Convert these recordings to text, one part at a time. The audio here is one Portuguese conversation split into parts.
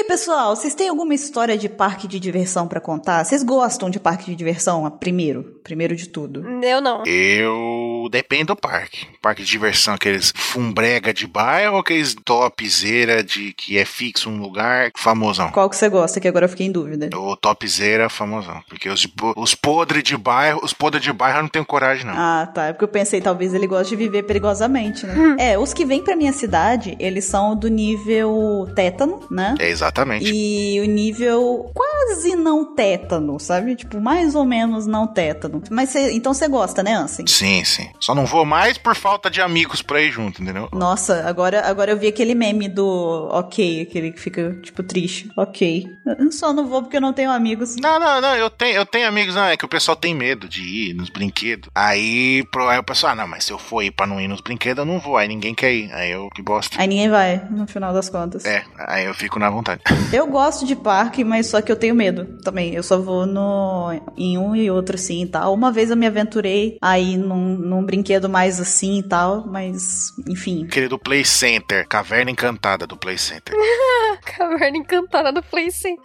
aí, pessoal, vocês têm alguma história de parque de diversão pra contar? Vocês gostam de parque de diversão? Primeiro, primeiro de tudo. Eu não. Eu. Depende do parque. Parque de diversão, aqueles fumbrega de bairro ou aqueles topzera de que é fixo um lugar famosão? Qual que você gosta? Que agora eu fiquei em dúvida. O topzera famosão. Porque os, os podres de bairro, os podres de bairro eu não tenho coragem, não. Ah, tá. É porque eu pensei, talvez ele goste de viver perigosamente, né? É, os que vêm pra minha cidade, eles são do nível tétano, né? É exatamente. E o nível quase não tétano, sabe? Tipo, mais ou menos não tétano. Mas cê, então você gosta, né, Ansem? Sim, sim. Só não vou mais por falta de amigos pra ir junto, entendeu? Nossa, agora, agora eu vi aquele meme do ok, aquele que fica, tipo, triste. Ok. Eu só não vou porque eu não tenho amigos. Não, não, não, eu tenho, eu tenho amigos, não, é que o pessoal tem medo de ir nos brinquedos. Aí, pro, aí o pessoal, ah, não, mas se eu for ir pra não ir nos brinquedos, eu não vou, aí ninguém quer ir. Aí eu que bosta. Aí ninguém vai, no final das contas. É, aí eu fico na vontade. Eu gosto de parque, mas só que eu tenho medo também. Eu só vou no em um e outro assim e tal. Uma vez eu me aventurei aí num, num brinquedo mais assim e tal, mas enfim. Aquele do Play Center, Caverna Encantada do Play Center. Caverna encantada do Play Center.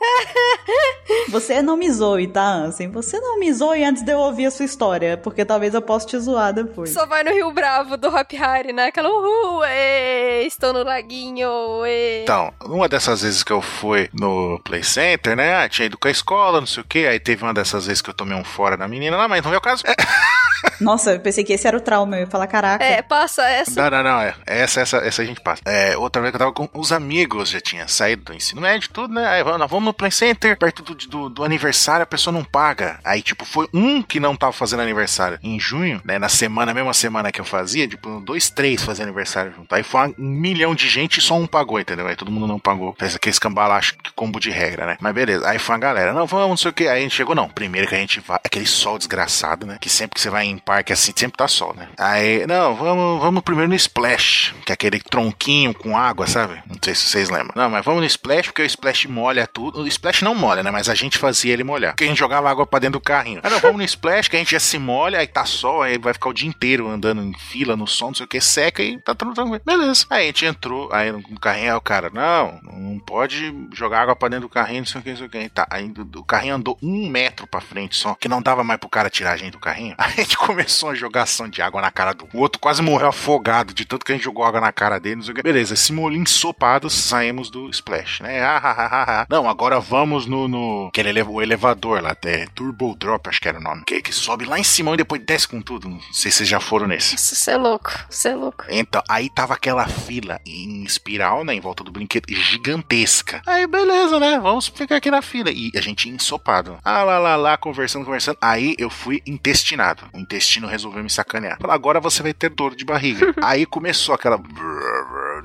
Você não me zoe, tá, Ansem? Você não me zoe antes de eu ouvir a sua história, porque talvez eu possa te zoar depois. Só vai no Rio Bravo do Hop Hari, né? Aquela uhul, ê, estou no laguinho, ê. Então, uma dessas vezes que eu fui no Play Center, né? Ah, tinha ido com a escola, não sei o quê. Aí teve uma dessas vezes que eu tomei um fora da menina lá, mas não é o caso. É, Nossa, eu pensei que esse era o trauma. Eu ia falar, caraca. É, passa essa. Não, não, não, é. Essa, essa, essa a gente passa. É, outra vez que eu tava com os amigos, já tinha saído do ensino médio, tudo, né? Aí vamos, nós vamos no Play Center, perto do, do, do aniversário, a pessoa não paga. Aí, tipo, foi um que não tava fazendo aniversário em junho, né? Na semana, a mesma semana que eu fazia, tipo, dois, três fazendo aniversário junto. Aí foi um milhão de gente e só um pagou, entendeu? Aí todo mundo não pagou. Fez aquele escambalacho, combo de regra, né? Mas beleza. Aí foi uma galera, não, vamos, não sei o que. Aí a gente chegou, não. Primeiro que a gente vai, aquele sol desgraçado, né? Que sempre que você vai em parque assim, sempre tá sol, né? Aí, não, vamos, vamos primeiro no Splash, que é aquele tronquinho com água, sabe? Não sei se vocês lembram. Não, mas vamos no Splash, porque o Splash molha tudo. O Splash não molha, né? Mas a gente fazia ele molhar. Porque a gente jogava água pra dentro do carrinho. Ah, não, vamos no Splash, que a gente já se molha, aí tá sol, aí vai ficar o dia inteiro andando em fila no som, não sei o que, seca e tá tudo tranquilo. Beleza. Aí a gente entrou, aí no carrinho, aí o cara, não, não pode jogar água pra dentro do carrinho, não sei o que, não sei o que. Tá, aí o carrinho andou um metro pra frente só, que não dava mais pro cara tirar a gente do carrinho. Aí a gente começou a jogação de água na cara do outro, quase morreu afogado de tanto que a gente jogou água na cara dele, o. Beleza, esse molinho ensopado, saímos do Splash, né? Ah, ah, ah, ah. Não, agora vamos no, no aquele ele, o elevador lá, até Turbo Drop, acho que era o nome. Que, que sobe lá em cima e depois desce com tudo. Não sei se vocês já foram nesse. Você é louco, você é louco. Então, aí tava aquela fila em espiral, né, em volta do brinquedo, gigantesca. Aí, beleza, né, vamos ficar aqui na fila. E a gente ensopado. Ah, lá, lá, lá, conversando, conversando. Aí eu fui intestinado. O intestino resolveu me sacanear. Falou, agora você vai ter dor de barriga. aí começou aquela...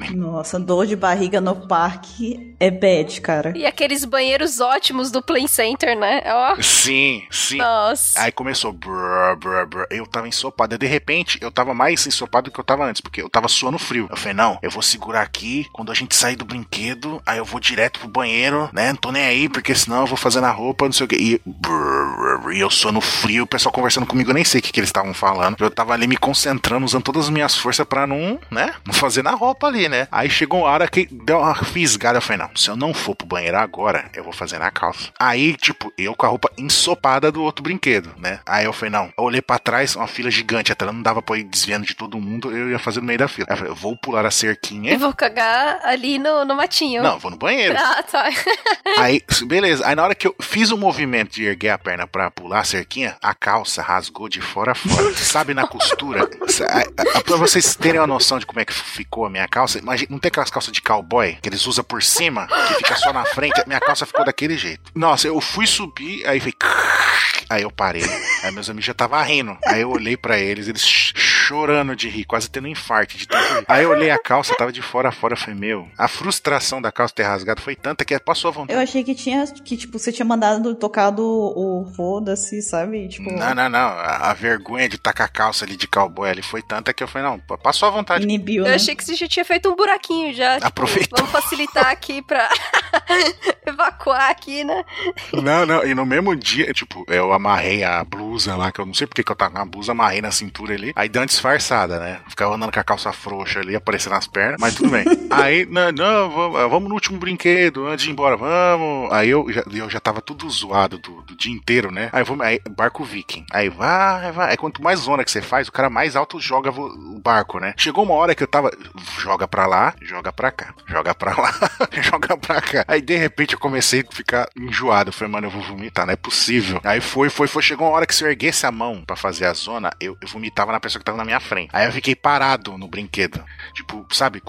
Nossa, dor de barriga no parque é bad, cara. E aqueles banheiros ótimos do Play Center, né? Ó. Sim, sim. Nossa. Aí começou. Brr, brr, brr. Eu tava ensopado. De repente, eu tava mais ensopado do que eu tava antes, porque eu tava suando frio. Eu falei, não, eu vou segurar aqui. Quando a gente sair do brinquedo, aí eu vou direto pro banheiro, né? Não tô nem aí, porque senão eu vou fazer na roupa, não sei o que. E, brr, brr, brr. e eu suando frio, o pessoal conversando comigo, eu nem sei o que, que eles estavam falando. Eu tava ali me concentrando, usando todas as minhas forças pra não, né? Não fazer na roupa ali, né? Aí chegou uma hora que deu uma fisgada. Eu falei, não, se eu não for pro banheiro agora, eu vou fazer na calça. Aí, tipo, eu com a roupa ensopada do outro brinquedo, né? Aí eu falei, não, eu olhei pra trás, uma fila gigante, até não dava pra ir desviando de todo mundo, eu ia fazer no meio da fila. Aí eu falei, eu vou pular a cerquinha. E vou cagar ali no, no matinho. Não, vou no banheiro. Ah, tá. Aí, beleza. Aí na hora que eu fiz o movimento de erguer a perna pra pular a cerquinha, a calça rasgou de fora a fora. Sabe na costura? Pra vocês terem uma noção de como é que ficou a minha calça, imagina, não tem aquelas calças de cowboy que eles usam por cima, que fica só na frente? Minha calça ficou daquele jeito. Nossa, eu fui subir, aí fui. Aí eu parei. Aí meus amigos já estavam rindo. Aí eu olhei pra eles, eles chorando de rir, quase tendo um infarto de tanto rir. Aí eu olhei a calça, tava de fora a fora, eu falei, meu, a frustração da calça ter rasgado foi tanta que passou a vontade. Eu achei que tinha, que, tipo, você tinha mandado tocado o foda-se, sabe? Tipo, Não, não, não. A, a vergonha de tacar a calça ali de cowboy ali foi tanta que eu falei, não, passou à vontade. inibiu, Eu né? achei que você já tinha feito um buraquinho já. Tipo, Aproveitou. Vamos facilitar aqui pra evacuar aqui, né? Não, não, e no mesmo dia, tipo, eu amarrei a blusa lá, que eu não sei porque que eu tava com a blusa, amarrei na cintura ali. Aí antes disfarçada, né? Ficava andando com a calça frouxa ali, aparecendo nas pernas, mas tudo bem. Aí, não, não vamos, vamos, no último brinquedo, antes de ir embora, vamos. Aí eu já, eu já tava tudo zoado do, do dia inteiro, né? Aí, vamos, aí barco viking. Aí vai, vai. Aí quanto mais zona que você faz, o cara mais alto joga o barco, né? Chegou uma hora que eu tava, joga pra lá, joga pra cá, joga pra lá, joga pra cá. Aí de repente eu comecei a ficar enjoado. Eu falei, mano, eu vou vomitar, não é possível. Aí foi, foi, foi. Chegou uma hora que se eu erguesse a mão pra fazer a zona, eu, eu vomitava na pessoa que tava na minha frente. Aí eu fiquei parado no brinquedo. Tipo, sabe,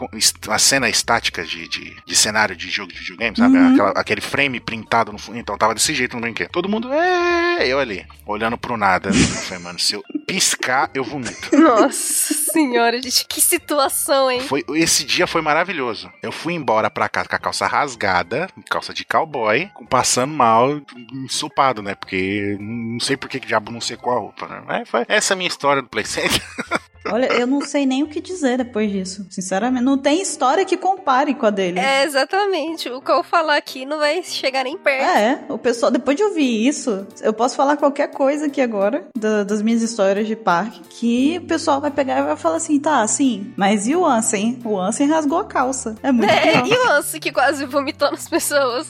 uma cena estática de, de, de cenário de jogo de videogame, sabe? Uhum. Aquela, aquele frame printado no fundo. Então tava desse jeito no brinquedo. Todo mundo, é, eu ali, olhando pro nada. Eu falei, mano, se eu piscar, eu vomito. Nossa senhora, gente, que situação, hein? Foi, esse dia foi maravilhoso. Eu fui embora pra casa com a calça rasgada, calça de cowboy, passando mal, ensopado, né? Porque não sei por que diabo não secou a roupa, né? Mas foi essa é a minha história do Play Center. Olha, eu não sei nem o que dizer depois disso. Sinceramente, não tem história que compare com a dele. É, exatamente. O que eu falar aqui não vai chegar nem perto. É, o pessoal, depois de ouvir isso, eu posso falar qualquer coisa aqui agora, da, das minhas histórias de parque, que o pessoal vai pegar e vai falar assim, tá, assim, mas e o Ansem? O Ansem rasgou a calça. É muito É, legal. e o Ansem que quase vomitou nas pessoas.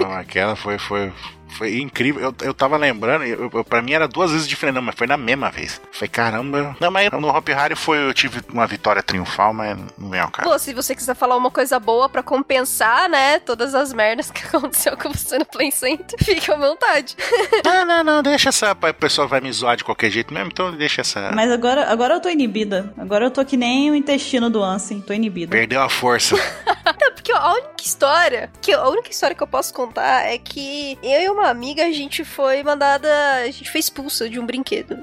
Não, aquela foi, foi, foi incrível. Eu, eu tava lembrando, eu, eu, pra mim era duas vezes diferente, não, mas foi na mesma vez. Foi caramba. Não, mas no Hop Harry foi, eu tive uma vitória triunfal, mas não é o cara. Pô, se você quiser falar uma coisa boa pra compensar, né, todas as merdas que aconteceu com você no Play Center, fique à vontade. não, não, não, deixa essa. O pessoal vai me zoar de qualquer jeito mesmo, então deixa essa. Mas agora, agora eu tô inibida. Agora eu tô que nem o intestino do Ansem, tô inibida. Perdeu a força. é, porque a única história, que a única história que eu posso contar é que eu e uma amiga, a gente foi mandada. A gente foi expulsa de um brinquedo.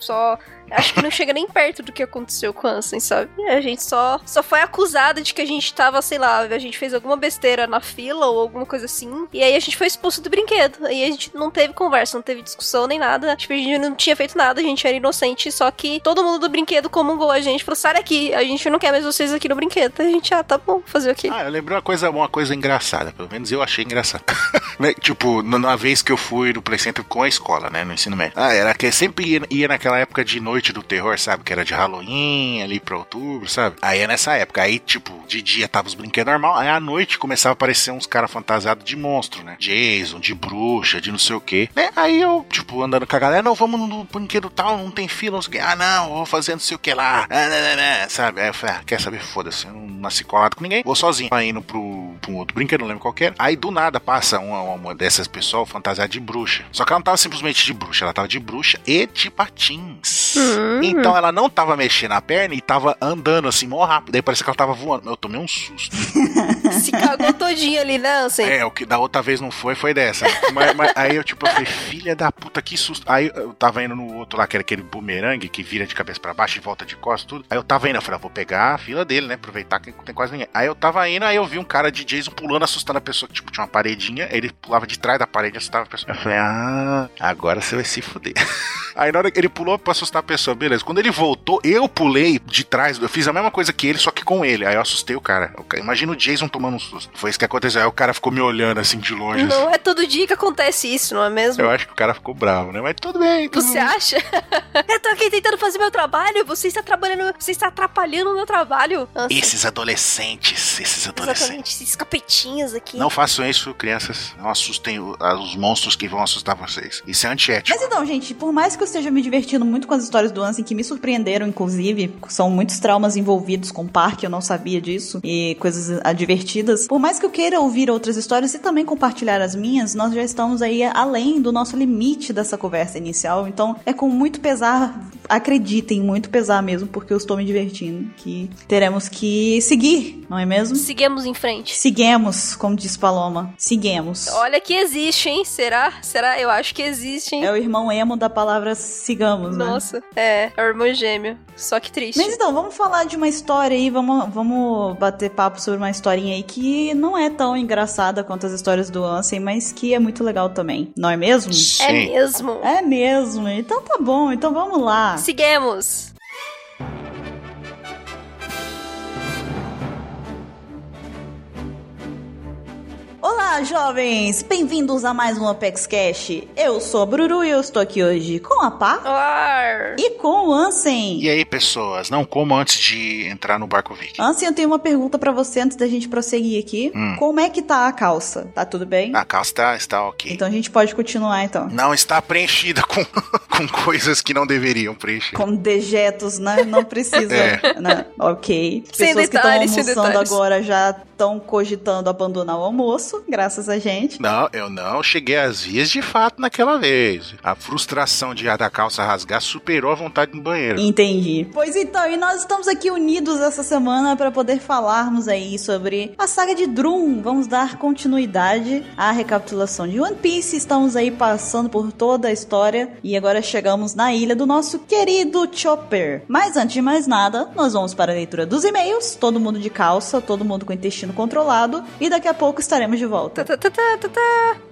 Só acho que não chega nem perto do que aconteceu com Ansem, sabe? A gente só, só foi acusada de que a gente tava, sei lá, a gente fez alguma besteira na fila ou alguma coisa assim. E aí a gente foi expulso do brinquedo. Aí a gente não teve conversa, não teve discussão nem nada. Tipo, a gente não tinha feito nada, a gente era inocente. Só que todo mundo do brinquedo comungou a gente, falou: sai daqui, a gente não quer mais vocês aqui no brinquedo. A gente, ah, tá bom, fazer o quê? Ah, eu uma coisa, uma coisa engraçada. Pelo menos eu achei engraçado. Né, tipo, na vez que eu fui no Play Center com a escola, né? No ensino médio. Ah, era que sempre ia, ia naquela época de noite do terror, sabe? Que era de Halloween, ali pra outubro, sabe? Aí é nessa época. Aí, tipo, de dia tava os brinquedos normal, aí à noite começava a aparecer uns caras fantasiados de monstro, né? Jason, de bruxa, de não sei o quê. Né? Aí eu, tipo, andando com a galera, não, vamos no brinquedo tal, não tem fila, não sei o quê. Ah, não, vou fazer não sei o que lá. Ah, não, não, não, sabe? Aí eu falei, ah, quer saber? Foda-se, eu não nasci colado com ninguém. Vou sozinho. Aí indo pro, pro outro brinquedo, não lembro qual era. Aí do nada passa uma, uma dessas pessoas fantasiada de bruxa. Só que ela não tava simplesmente de bruxa, ela tava de bruxa e de patins. Uhum. Então ela não tava mexendo a perna e tava andando assim, mó rápido. Daí parecia que ela tava voando. Eu tomei um susto. Se cagou todinha ali, né, assim? É, o que da outra vez não foi, foi dessa. mas, mas, aí eu, tipo, eu falei, filha da puta, que susto. Aí eu tava indo no outro lá, que era aquele bumerangue que vira de cabeça para baixo e volta de costas, tudo. Aí eu tava indo, eu falei, ah, vou pegar a fila dele, né? Aproveitar que tem quase ninguém. Aí eu tava indo, aí eu vi um cara de Jason pulando, assustando a pessoa, que, tipo, tinha uma paredinha, ele pulava de trás da parede e assustava a pessoa. Eu falei, ah, agora você vai se fuder. Aí na hora que ele pulou pra assustar a pessoa, beleza. Quando ele voltou, eu pulei de trás, eu fiz a mesma coisa que ele, só que com ele. Aí eu assustei o cara. Imagina o Jason tomando um susto. Foi isso que aconteceu. Aí o cara ficou me olhando assim de longe. Não assim. é todo dia que acontece isso, não é mesmo? Eu acho que o cara ficou bravo, né? Mas tudo bem. Tudo você bem. acha? eu tô aqui tentando fazer meu trabalho, você está trabalhando, você está atrapalhando o meu trabalho. Nossa. Esses adolescentes, esses adolescentes. Exatamente, esses capetinhas aqui. Não façam isso, crianças. Não assustem os monstros que vão assustar vocês. Isso é antiético. Mas então, gente, por mais que eu esteja me divertindo muito com as histórias do Ansem, que me surpreenderam, inclusive, são muitos traumas envolvidos com o parque, eu não sabia disso, e coisas divertidas. Por mais que eu queira ouvir outras histórias e também compartilhar as minhas, nós já estamos aí além do nosso limite dessa conversa inicial, então é com muito pesar, acreditem, muito pesar mesmo, porque eu estou me divertindo, que teremos que seguir, não é mesmo? Seguimos em frente. Seguimos, como diz Paloma. Seguimos. Olha que existe, hein? Será? Será? Eu acho que existe, hein? É o irmão emo da palavra sigamos, né? Nossa, é. É o irmão gêmeo. Só que triste. Mas então, vamos falar de uma história aí, vamos, vamos bater papo sobre uma historinha aí que não é tão engraçada quanto as histórias do Ansem, mas que é muito legal também. Não é mesmo? Sim. É mesmo. É mesmo. Então tá bom, então vamos lá. Seguimos. Olá, jovens! Bem-vindos a mais um Apex Cash. Eu sou a Bruru e eu estou aqui hoje com a Pá e com o Ansem. E aí, pessoas, não comam antes de entrar no barco Viking. Ansem, eu tenho uma pergunta pra você antes da gente prosseguir aqui. Hum. Como é que tá a calça? Tá tudo bem? A calça está, está ok. Então a gente pode continuar então. Não está preenchida com, com coisas que não deveriam preencher. Com dejetos, né? Não precisa. É. né? Ok. Sem Pessoas que estão detalhes, almoçando detalhes. agora já estão cogitando abandonar o almoço, graças a gente. Não, eu não cheguei às vias de fato naquela vez. A frustração de a da calça rasgar superou a vontade no banheiro. Entendi. Pois então, e nós estamos aqui unidos essa semana para poder falarmos aí sobre a saga de Drum. Vamos dar continuidade à recapitulação de One Piece. Estamos aí passando por toda a história e agora chegamos na ilha do nosso querido Chopper. Mas antes de mais nada, nós vamos para a leitura dos e-mails. Todo mundo de calça, todo mundo com o intestino controlado e daqui a pouco estaremos de volta. Tá, tá, tá, tá, tá. E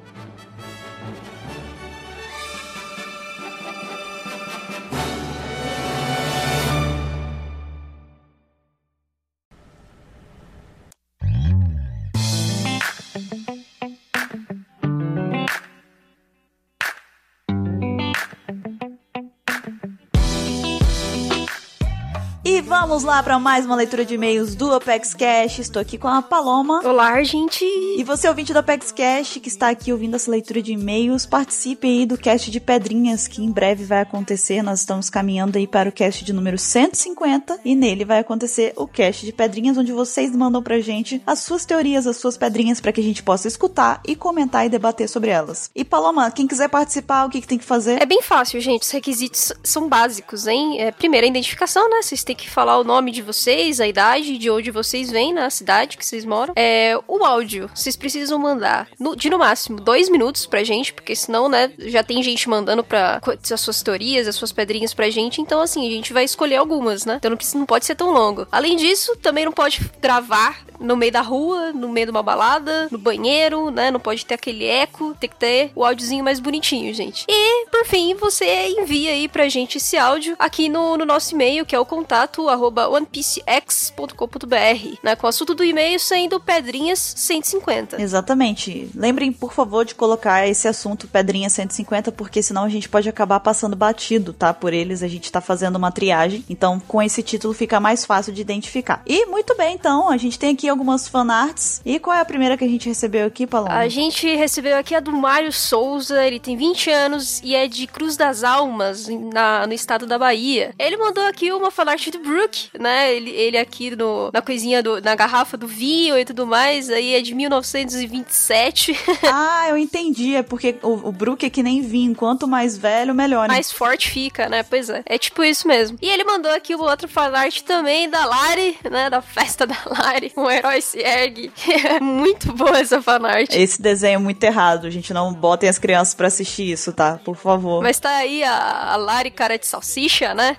vamos lá para mais uma leitura de e-mails do Apex Cash. Estou aqui com a Paloma. Olá, gente. E você, ouvinte do Apex Cash, que está aqui ouvindo essa leitura de e-mails, participe aí do cast de Pedrinhas, que em breve vai acontecer. Nós estamos caminhando aí para o cast de número 150, e nele vai acontecer o cast de Pedrinhas, onde vocês mandam pra gente as suas teorias, as suas pedrinhas, para que a gente possa escutar e comentar e debater sobre elas. E Paloma, quem quiser participar, o que, que tem que fazer? É bem fácil, gente. Os requisitos são básicos, hein? É, primeiro, a identificação, né? Vocês têm que falar o nome de vocês, a idade, de onde vocês vêm, na cidade que vocês moram. É, o áudio, vocês precisam mandar no- de no máximo dois minutos pra gente, porque senão, né, já tem gente mandando pra as suas teorias, as suas pedrinhas pra gente. Então, assim, a gente vai escolher algumas, né? Então não, precisa, não pode ser tão longo. Além disso, também não pode gravar no meio da rua, no meio de uma balada, no banheiro, né? Não pode ter aquele eco, tem que ter o áudiozinho mais bonitinho, gente. E, por fim, você envia aí pra gente esse áudio aqui no, no nosso e-mail, que é o contato onepiecex.com.br, né? Com o assunto do e-mail sendo pedrinhas 150. Exatamente. Lembrem, por favor, de colocar esse assunto Pedrinha 150, porque senão a gente pode acabar passando batido, tá? Por eles, a gente tá fazendo uma triagem. Então, com esse título fica mais fácil de identificar. E muito bem, então, a gente tem aqui algumas fanarts. E qual é a primeira que a gente recebeu aqui, Paloma? A gente recebeu aqui a do Mário Souza, ele tem 20 anos e é de Cruz das Almas, na- no estado da Bahia. Ele mandou aqui uma fanart do Brook, né? Ele, ele aqui no, na coisinha, do, na garrafa do vinho e tudo mais, aí é de 1927. Ah, eu entendi. É porque o, o Brook é que nem vinho. Quanto mais velho, melhor. né? mais forte fica, né? Pois é. É tipo isso mesmo. E ele mandou aqui uma outra fanart também da Lari, né? Da festa da Lari. Um herói se ergue. É muito boa essa fanart. Esse desenho é muito errado, gente. Não botem as crianças pra assistir isso, tá? Por favor. Mas tá aí a, a Lari cara de salsicha, né?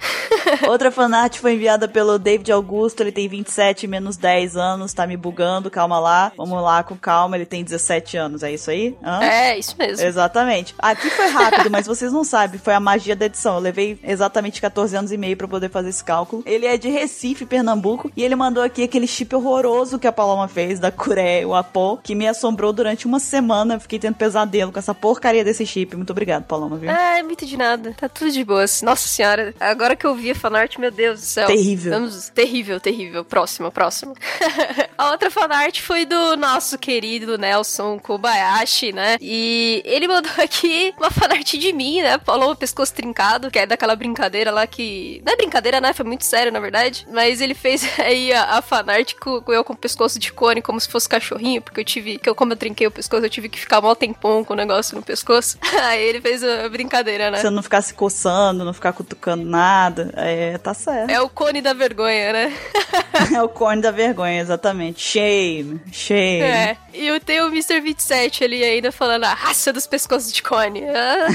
Outra fanart foi enviada pelo David Augusto. Ele tem 27 menos 10 anos. Tá me bugando. Calma lá. Vamos lá com calma. Ele tem 17 anos. É isso aí? Hã? É, isso mesmo. Exatamente. Aqui foi rápido, mas vocês não sabem. Foi a magia da edição. Eu levei exatamente 14 anos e meio pra poder fazer esse cálculo. Ele é de Recife, Pernambuco. E ele mandou aqui aquele chip horroroso que a Paloma fez da Curé, o Apó, que me assombrou durante uma semana. Eu Fiquei tendo pesadelo com essa porcaria desse chip. Muito obrigado, Paloma, viu? É, muito de nada. Tá tudo de boas. Nossa senhora, agora que eu vi a fanart, meu Deus do céu. Terrível. Vamos, terrível, terrível. Próximo, próximo. a outra fanart foi do nosso querido Nelson Kobayashi, né? E ele mandou aqui uma fanart de mim, né? Falou o pescoço trincado, que é daquela brincadeira lá que. Não é brincadeira, né? Foi muito sério, na verdade. Mas ele fez aí a, a fanart com, eu com o pescoço de cone, como se fosse cachorrinho, porque eu tive. Que eu, como eu trinquei o pescoço, eu tive que ficar mó tempão com o negócio no pescoço. aí ele fez a brincadeira, né? Você não ficar se coçando, não ficar cutucando nada. É, tá certo. É o cone da vergonha, né? É o corne da vergonha, exatamente. Shame, shame. É. E tenho o Mr. 27 ali ainda falando a raça dos pescoços de cone. Ah,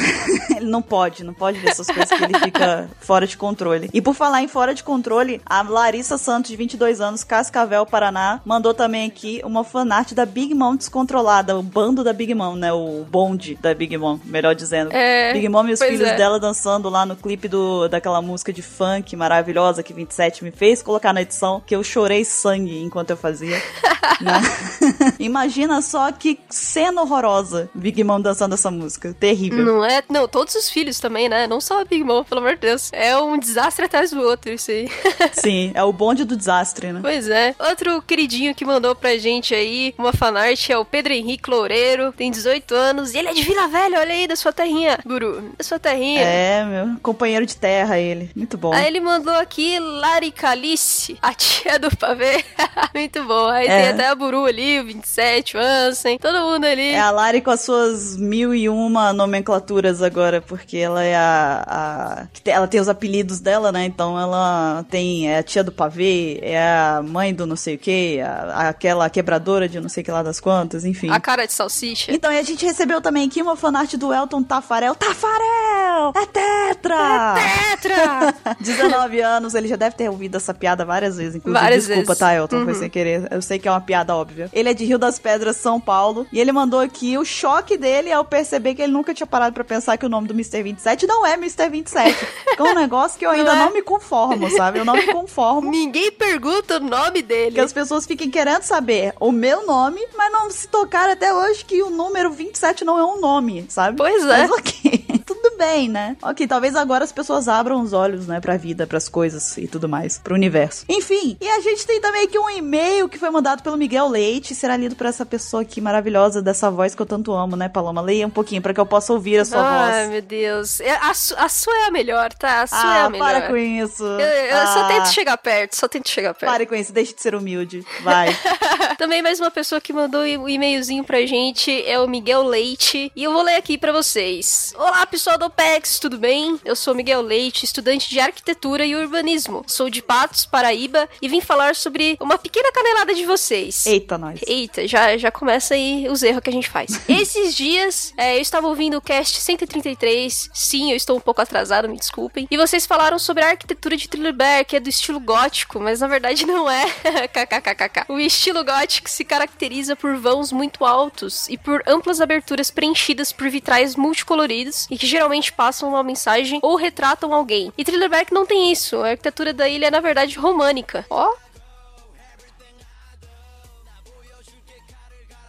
Ele não pode, não pode ver essas coisas que ele fica fora de controle. E por falar em fora de controle, a Larissa Santos, de 22 anos, Cascavel, Paraná? Mandou também aqui uma fanart da Big Mom descontrolada, o bando da Big Mom, né? O bonde da Big Mom, melhor dizendo. É, Big Mom e os filhos é. dela dançando lá no clipe do, daquela música de funk maravilhosa que 27 me fez colocar na edição, que eu chorei sangue enquanto eu fazia. né? Imagina só que cena horrorosa Big Mom dançando essa música. Terrível. Não é? Não, todos os filhos também, né? Não só a Big Mom, pelo amor de Deus. É um desastre atrás do outro, isso aí. Sim, é o bonde do desastre, né? Pois é. Outro queridinho que mandou pra gente aí uma fanart é o Pedro Henrique Loureiro, tem 18 anos e ele é de Vila Velha, olha aí, da sua terrinha, Guru. Da sua terrinha. É, meu companheiro de terra ele. Muito bom. Aí ele mandou aqui Lari Calice, a tia do pavê. Muito bom. Aí É. tem até a Buru ali, o 27, o Ansem, todo mundo ali. É a Lari com as suas mil e uma nomenclaturas agora, porque ela é a. a- ela tem os apelidos dela, né? Então ela tem. É a tia do pavê, é a mãe do não sei o que, aquela quebradora de não sei o que lá das quantas, enfim. A cara de salsicha. Então, e a gente recebeu também aqui uma fanart do Elton Tafarel. Tafarel! É tetra! Tetra! 19 anos, ele já deve ter ouvido essa piada várias vezes, inclusive. Várias Desculpa, vezes. tá, Elton? Foi Uhum. sem querer. Eu sei que é uma piada óbvia. Ele é de Rio das Pedras, São Paulo. E ele mandou aqui o choque dele ao perceber que ele nunca tinha parado pra pensar que o nome do Mr. 27 não é Mr. 27. Que é um negócio que eu ainda Não é? não me conformo, sabe? Eu não me conformo. Ninguém pergunta o nome dele. Que as pessoas fiquem querendo saber o meu nome, mas não se tocaram até hoje que o número 27 não é um nome, sabe? Pois é. Mas ok, tudo bem, né? Ok, talvez agora as pessoas abram os olhos, né, pra vida, pras coisas e tudo mais, pro universo. Enfim, e a gente tem também aqui um e-mail que foi mandado pelo Miguel Leite, será lido por essa pessoa aqui maravilhosa, dessa voz que eu tanto amo, né, Paloma? Leia um pouquinho pra que eu possa ouvir a sua Ai, voz. meu Deus. É, A, su- a sua é a melhor, tá? A sua é Ah, a melhor. para com isso. Eu, eu só Ah, tento chegar perto, só tento chegar perto. Pare com isso, deixe de ser humilde. Vai. Também mais uma pessoa que mandou um e-mailzinho pra gente é o Miguel Leite. E eu vou ler aqui pra vocês. Olá, pessoal do OPEX, tudo bem? Eu sou Miguel Leite, estudante de arquitetura e urbanismo. Sou de Patos, Paraíba, e vim falar sobre uma pequena canelada de vocês. Eita, nós. Eita, já, já começa aí os erros que a gente faz. Esses dias, é, eu estava ouvindo o cast 133. Sim, eu estou um pouco atrasado, me desculpem. E vocês falaram sobre a arquitetura de Thriller que é do estilo gótico, mas na verdade não é. KKKKK. O estilo gótico se caracteriza por vãos muito altos e por amplas aberturas preenchidas por vitrais multicoloridos e que geralmente passam uma mensagem ou retratam alguém. E Thriller não tem isso. A arquitetura da ilha é na verdade românica. Ó,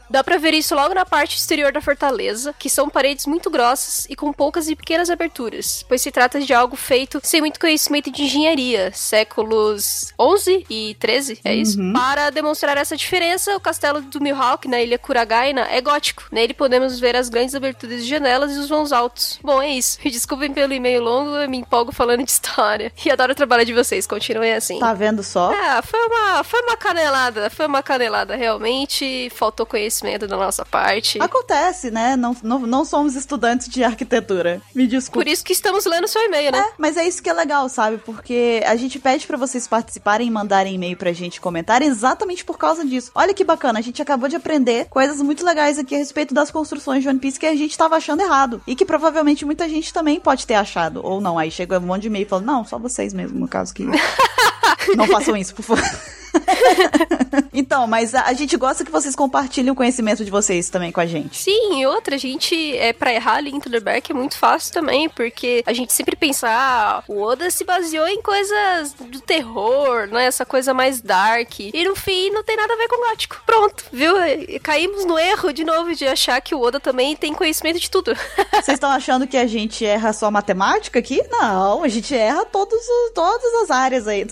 Dá pra ver isso logo na parte exterior da fortaleza, que são paredes muito grossas e com poucas e pequenas aberturas, pois se trata de algo feito sem muito conhecimento de engenharia, séculos 11 e 13, é isso? Para demonstrar essa diferença, o castelo do Mihawk, na ilha Kuragaina, é gótico. Nele podemos ver as grandes aberturas de janelas e os vãos altos. Bom, é isso. Me desculpem pelo e-mail longo, eu me empolgo falando de história. E adoro o trabalho de vocês, continuem assim. Tá vendo só? Ah, foi uma, foi uma canelada, foi uma canelada realmente, faltou conhecimento da nossa parte. Acontece, né? Não, não, não somos estudantes de arquitetura. Me desculpe. Por isso que estamos lendo seu e-mail, né? É, mas é isso que é legal, sabe? Porque a gente pede pra vocês participarem e mandarem e-mail pra gente comentarem exatamente por causa disso. Olha que bacana, a gente acabou de aprender coisas muito legais aqui a respeito das construções de One Piece que a gente tava achando errado. E que provavelmente muita gente também pode ter achado. Ou não, aí chega um monte de e-mail falando, não, só vocês mesmo, no caso que. não façam isso, por favor. então, mas a, a gente gosta que vocês compartilhem o conhecimento de vocês também com a gente. Sim, e outra, a gente, é, pra errar ali em Thunderback é muito fácil também, porque a gente sempre pensa, ah, o Oda se baseou em coisas do terror, né? Essa coisa mais dark. E no fim, não tem nada a ver com gótico. Pronto, viu? E Caímos no erro de novo de achar que o Oda também tem conhecimento de tudo. Vocês estão achando que a gente erra só matemática aqui? Não, a gente erra todos os, todas as áreas aí.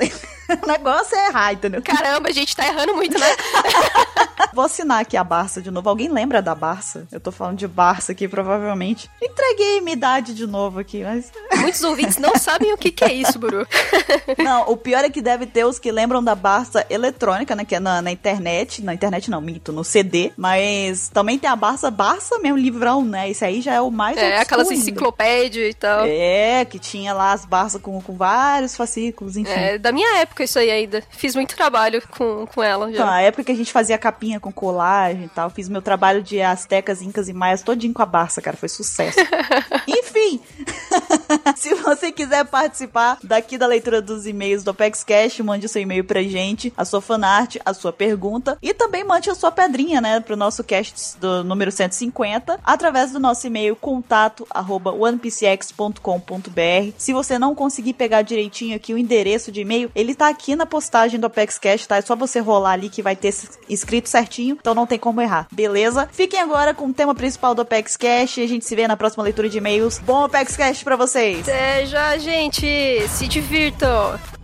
O negócio é errar, entendeu? Caramba, a gente tá errando muito, né? Vou assinar aqui a Barça de novo. Alguém lembra da Barça? Eu tô falando de Barça aqui, provavelmente. Entreguei minha idade de novo aqui, mas. Muitos ouvintes não sabem o que, que é isso, Buru. Não, o pior é que deve ter os que lembram da Barça eletrônica, né? Que é na, na internet. Na internet não, mito, no CD. Mas também tem a Barça, Barça mesmo, livrão, né? Esse aí já é o mais. É, aquelas enciclopédias e tal. É, que tinha lá as Barças com, com vários fascículos, enfim. É, da minha época isso aí ainda. Fiz muito trabalho com, com ela Então, já. a época que a gente fazia capinha com colagem e tal. Fiz meu trabalho de astecas, incas e maias todinho com a Barça, cara. Foi sucesso. Enfim, se você quiser participar daqui da leitura dos e-mails do Apex Cash, mande seu e-mail pra gente, a sua fanart, a sua pergunta e também mande a sua pedrinha, né, pro nosso cast do número 150, através do nosso e-mail contato arroba onepcx.com.br. Se você não conseguir pegar direitinho aqui o endereço de e-mail, ele tá aqui na postagem do Apex Cash, tá? É só você rolar ali que vai ter escrito certinho, então não tem como errar, beleza? Fiquem agora com o tema principal do Apex Cash e a gente se vê na próxima leitura de e-mails. Bom Apex Cash pra vocês! Já, gente! Se divirtam!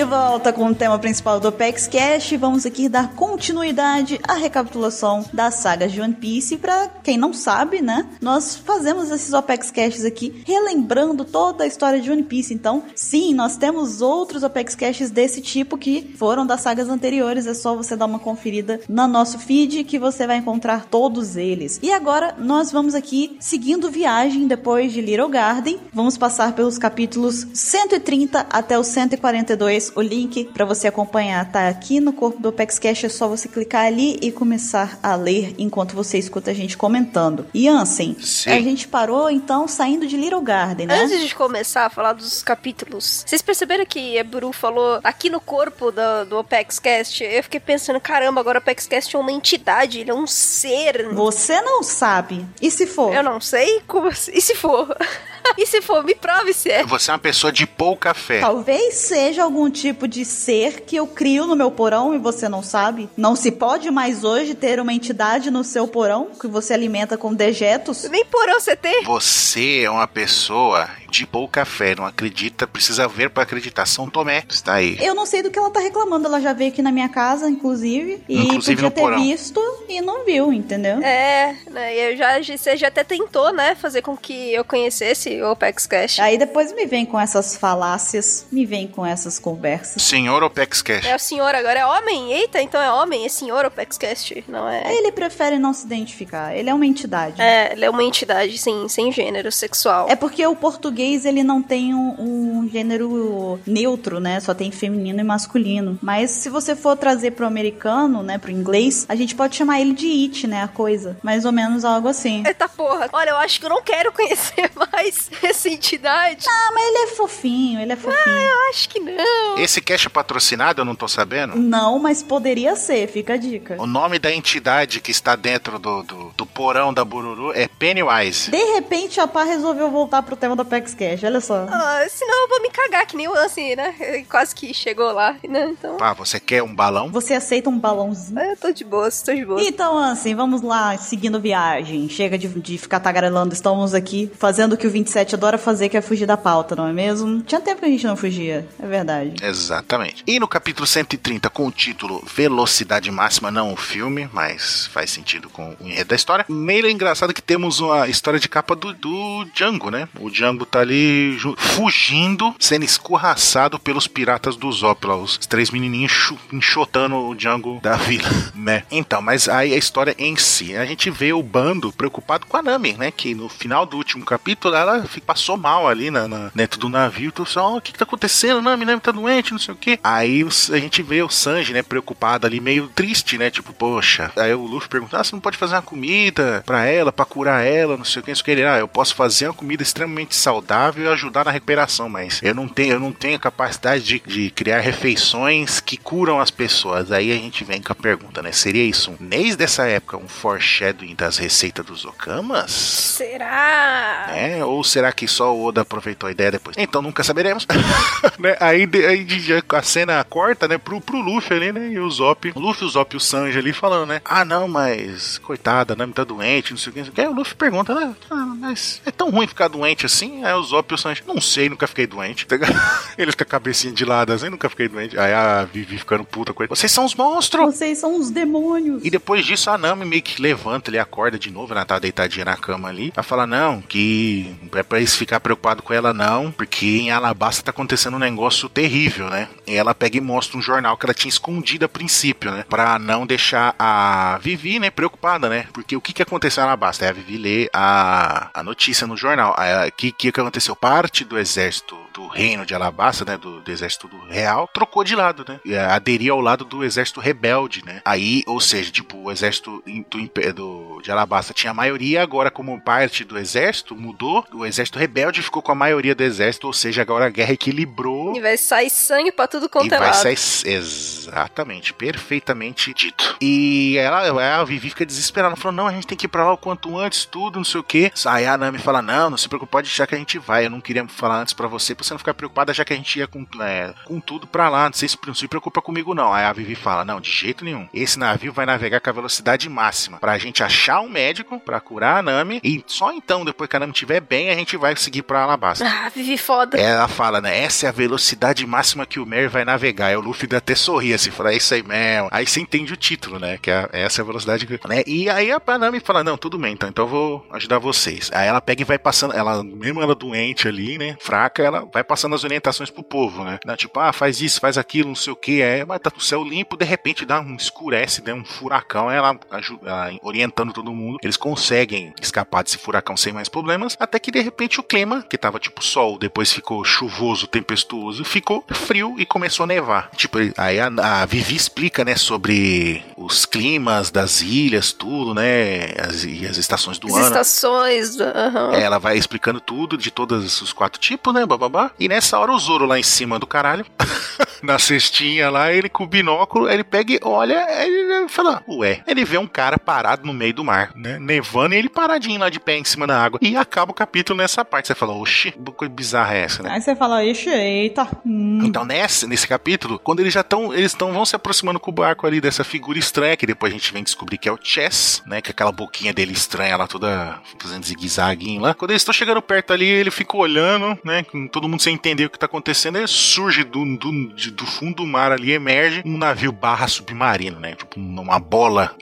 De volta com o tema principal do Apex Cash. Vamos aqui dar continuidade à recapitulação das sagas de One Piece. Para quem não sabe, né, nós fazemos esses Apex Caches aqui relembrando toda a história de One Piece. Então, sim, nós temos outros Apex Caches desse tipo que foram das sagas anteriores. É só você dar uma conferida no nosso feed que você vai encontrar todos eles. E agora nós vamos aqui seguindo viagem depois de Little Garden. Vamos passar pelos capítulos 130 até o 142 o link para você acompanhar tá aqui no corpo do Opex Cash, é só você clicar ali e começar a ler enquanto você escuta a gente comentando. E Ansem, Sim. a gente parou então saindo de Little Garden, né? Antes de começar a falar dos capítulos, vocês perceberam que a Buru falou aqui no corpo do, do Opex Cast? Eu fiquei pensando, caramba, agora o Opex Cast é uma entidade, ele é um ser. Você não sabe. E se for? Eu não sei. Como assim? E se for? e se for, me prove se é. Você é uma pessoa de pouca fé. Talvez seja algum tipo de ser que eu crio no meu porão e você não sabe. Não se pode mais hoje ter uma entidade no seu porão que você alimenta com dejetos. Nem porão você tem. Você é uma pessoa de pouca fé, não acredita, precisa ver para acreditar. São Tomé está aí. Eu não sei do que ela tá reclamando, ela já veio aqui na minha casa, inclusive, e inclusive podia ter porão. visto e não viu, entendeu? É, né, eu já, você já até tentou, né, fazer com que eu conhecesse o Opex Cash. Aí depois me vem com essas falácias, me vem com essas conversas. Senhor Opex Cash. É o senhor agora, é homem? Eita, então é homem, é senhor Opex Cash, não é? Ele prefere não se identificar, ele é uma entidade. É, ele é uma entidade, sim, sem gênero sexual. É porque o português português ele não tem um, um, gênero neutro, né? Só tem feminino e masculino. Mas se você for trazer pro americano, né, pro inglês, a gente pode chamar ele de it, né, a coisa. Mais ou menos algo assim. Eita porra. Olha, eu acho que eu não quero conhecer mais essa entidade. Ah, mas ele é fofinho, ele é fofinho. Ah, eu acho que não. Esse cast é patrocinado, eu não tô sabendo? Não, mas poderia ser, fica a dica. O nome da entidade que está dentro do, do, do porão da Bururu é Pennywise. De repente a pá resolveu voltar pro tema do Pex Cash, olha só. Ah, senão eu vou me cagar, que nem o Ansem, né? Quase que chegou lá, né? Então... Ah, você quer um balão? Você aceita um balãozinho? É, eu tô de boa, tô de boa. Então, Ansem, vamos lá, seguindo viagem. Chega de, de ficar tagarelando, estamos aqui fazendo o que o 27 adora fazer, que é fugir da pauta, não é mesmo? Tinha tempo que a gente não fugia, é verdade. Exatamente. E no capítulo 130, com o título Velocidade Máxima, não o filme, mas faz sentido com o enredo da história. Meio engraçado que temos uma história de capa do, do Django, né? O Django tá ali fugindo, sendo escorraçado pelos piratas do Zop, os três menininhos enxotando o Django da vila, né? Então, mas aí a história em si, a gente vê o bando preocupado com a Nami, né? Que no final do último capítulo ela passou mal ali na, na dentro do navio, então só, oh, o que, que tá acontecendo? Nami, Nami tá doente, não sei o que. Aí a gente vê o Sanji, né, preocupado ali, meio triste, né? Tipo, poxa. Aí o Luffy pergunta: ah, você não pode fazer uma comida pra ela, pra curar ela, não sei o que, que. Ele, ah, eu posso fazer uma comida extremamente saudável saudável e ajudar na recuperação, mas eu não tenho, eu não tenho capacidade de, de criar refeições que curam as pessoas. Aí a gente vem com a pergunta, né? Seria isso, um, desde dessa época, um foreshadowing das receitas dos Okamas? Será? É, ou será que só o Oda aproveitou a ideia depois? Então nunca saberemos. né? Aí, aí a cena corta, né, pro, pro Luffy ali, né? E o Zop, o Luffy, o Zop e o Sanji ali falando, né? Ah, não, mas coitada, Nami tá doente, não sei o que, não sei o que. Aí o Luffy pergunta, né? Ah, mas é tão ruim ficar doente assim? Aí o Zop e o Sanji, não sei, nunca fiquei doente. Eles com a cabecinha de lado assim, nunca fiquei doente. Aí a Vivi ficando puta com ele. Vocês são os monstros! Vocês são os demônios! E depois disso a Nami meio que levanta, ele acorda de novo, ela tá deitadinha na cama ali. Ela fala, não, que é pra eles ficar preocupado com ela não, porque em Alabasta tá acontecendo um negócio terrível, né? E ela pega e mostra um jornal que ela tinha escondido a princípio, né? Pra não deixar a Vivi, né, preocupada, né? Porque o que que aconteceu em Alabasta? Aí a Vivi lê a, a notícia no jornal. O que, que aconteceu? Parte do exército do reino de Alabasta, né, do, do, exército do real, trocou de lado, né, e aderiu ao lado do exército rebelde, né. Aí, ou seja, tipo, o exército do, do, de Alabasta tinha a maioria, agora como parte do exército mudou, o exército rebelde ficou com a maioria do exército, ou seja, agora a guerra equilibrou. E vai sair sangue pra tudo quanto e é vai lado. Sair, exatamente, perfeitamente dito. E ela, a Vivi fica desesperada, falou, não, a gente tem que ir pra lá o quanto antes, tudo, não sei o que. Aí a Nami fala, não, não se preocupe, pode deixar que a gente vai, eu não queria falar antes para você, pra você não ficar preocupada, já que a gente ia com, é, com tudo pra lá. Não sei se não se preocupa comigo, não. Aí a Vivi fala: Não, de jeito nenhum. Esse navio vai navegar com a velocidade máxima. Pra gente achar um médico pra curar a Nami. E só então, depois que a Nami estiver bem, a gente vai seguir pra Alabasta. Ah, Vivi foda. Ela fala, né? Essa é a velocidade máxima que o Mary vai navegar. Aí o Luffy até sorri assim, fala, é isso aí mesmo. Aí você entende o título, né? Que é, essa é a velocidade que. Né? E aí a Nami fala: Não, tudo bem, então, então eu vou ajudar vocês. Aí ela pega e vai passando, ela, mesmo ela doente ali, né? Fraca, ela vai passando as orientações pro povo, né? Tipo, ah, faz isso, faz aquilo, não sei o que, é, mas tá o céu limpo, de repente dá um escurece, dá um furacão, ela, ela orientando todo mundo, eles conseguem escapar desse furacão sem mais problemas, até que de repente o clima, que tava tipo sol, depois ficou chuvoso, tempestuoso, ficou frio e começou a nevar. Tipo, aí a, a Vivi explica, né, sobre os climas das ilhas, tudo, né, as, e as estações do As ano. estações, aham. Ela vai explicando tudo de todos os quatro tipos, né, bababá. E nessa hora o Zoro lá em cima do caralho, na cestinha lá, ele com o binóculo, ele pega e olha, ele fala, ué, ele vê um cara parado no meio do mar, né, nevando e ele paradinho lá de pé em cima da água. E acaba o capítulo nessa parte. Você fala, oxi, que coisa bizarra é essa, né? Aí você fala, ixi, eita. Hum. Então, nesse, nesse capítulo, quando eles já estão, eles estão vão se aproximando com o barco ali dessa figura estranha, que depois a gente vem descobrir que é o Chess, né? Que é aquela boquinha dele estranha lá, toda fazendo zigue-zaguinho lá. Quando eles estão chegando perto ali, ele fica olhando, né? Com todo mundo sem entender o que tá acontecendo. Aí surge do, do, do fundo do mar ali, emerge um navio barra submarino, né? Tipo, uma bola,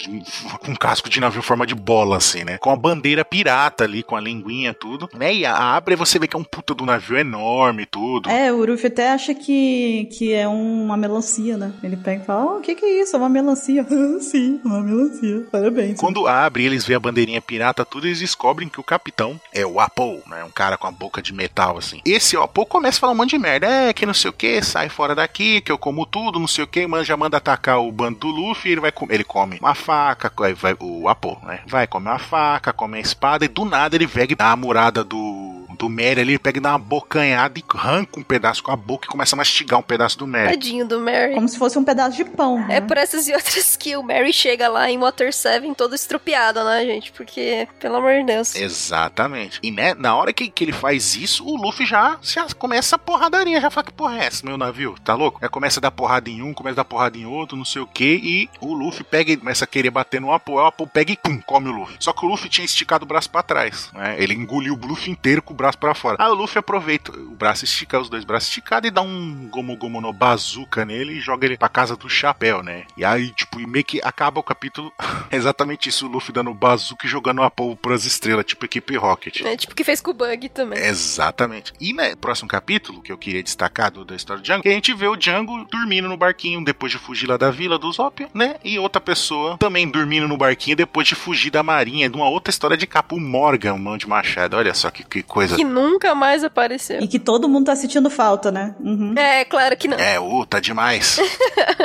com um casco de navio em forma de bola, assim, né? Com a bandeira pirata ali, com a linguinha, tudo, né? E abre e você vê que é um puta do navio enorme, tudo. É, o Ruffy até acha que, que é uma melancia, né? Ele pega e fala, oh, o que que é isso? É uma melancia. Sim, uma melancia. Parabéns. Quando abre, eles veem a bandeirinha pirata, tudo, eles descobrem que o capitão é o Apo, né? Um cara com a boca de metal, assim. Esse Apo começa a falar um monte de merda. É, que não sei o que, sai fora daqui, que eu como tudo, não sei o que. Já manda atacar o bando do Luffy, ele vai comer. Ele come uma faca, aí vai, o Apo, né? Vai comer uma faca, come a espada, e do nada ele pega a murada do. Do Mary ali, ele pega e dá uma bocanhada e arranca um pedaço com a boca e começa a mastigar um pedaço do Mary. Tadinho do Mary. Como se fosse um pedaço de pão. É né? por essas e outras que o Mary chega lá em Water 7 todo estrupiado, né, gente? Porque, pelo amor de Deus. Exatamente. E né, na hora que, que ele faz isso, o Luffy já, já começa a porradaria. Já fala que porra é essa, meu navio? Tá louco? Já começa a dar porrada em um, começa a dar porrada em outro, não sei o que. E o Luffy pega e começa a querer bater no Apo. O Apo pega e pum, come o Luffy. Só que o Luffy tinha esticado o braço pra trás. Né? Ele engoliu o Luffy inteiro com o braço pra fora. Aí o Luffy aproveita o braço esticado, os dois braços esticados, e dá um Gomu Gomu no Bazooka nele e joga ele pra casa do chapéu, né? E aí, tipo, e meio que acaba o capítulo exatamente isso: o Luffy dando bazooka e jogando o Apo pras estrelas, tipo equipe Rocket. É tipo que fez com o Bug também. Exatamente. E no próximo capítulo, que eu queria destacar do, da história do Django, que a gente vê o Django dormindo no barquinho depois de fugir lá da vila do Zop, né? E outra pessoa também dormindo no barquinho depois de fugir da marinha, de uma outra história de Capu Morgan, mão de machado. Olha só que, que coisa que nunca mais apareceu. E que todo mundo tá sentindo falta, né? Uhum. É, claro que não. É, uh, tá demais.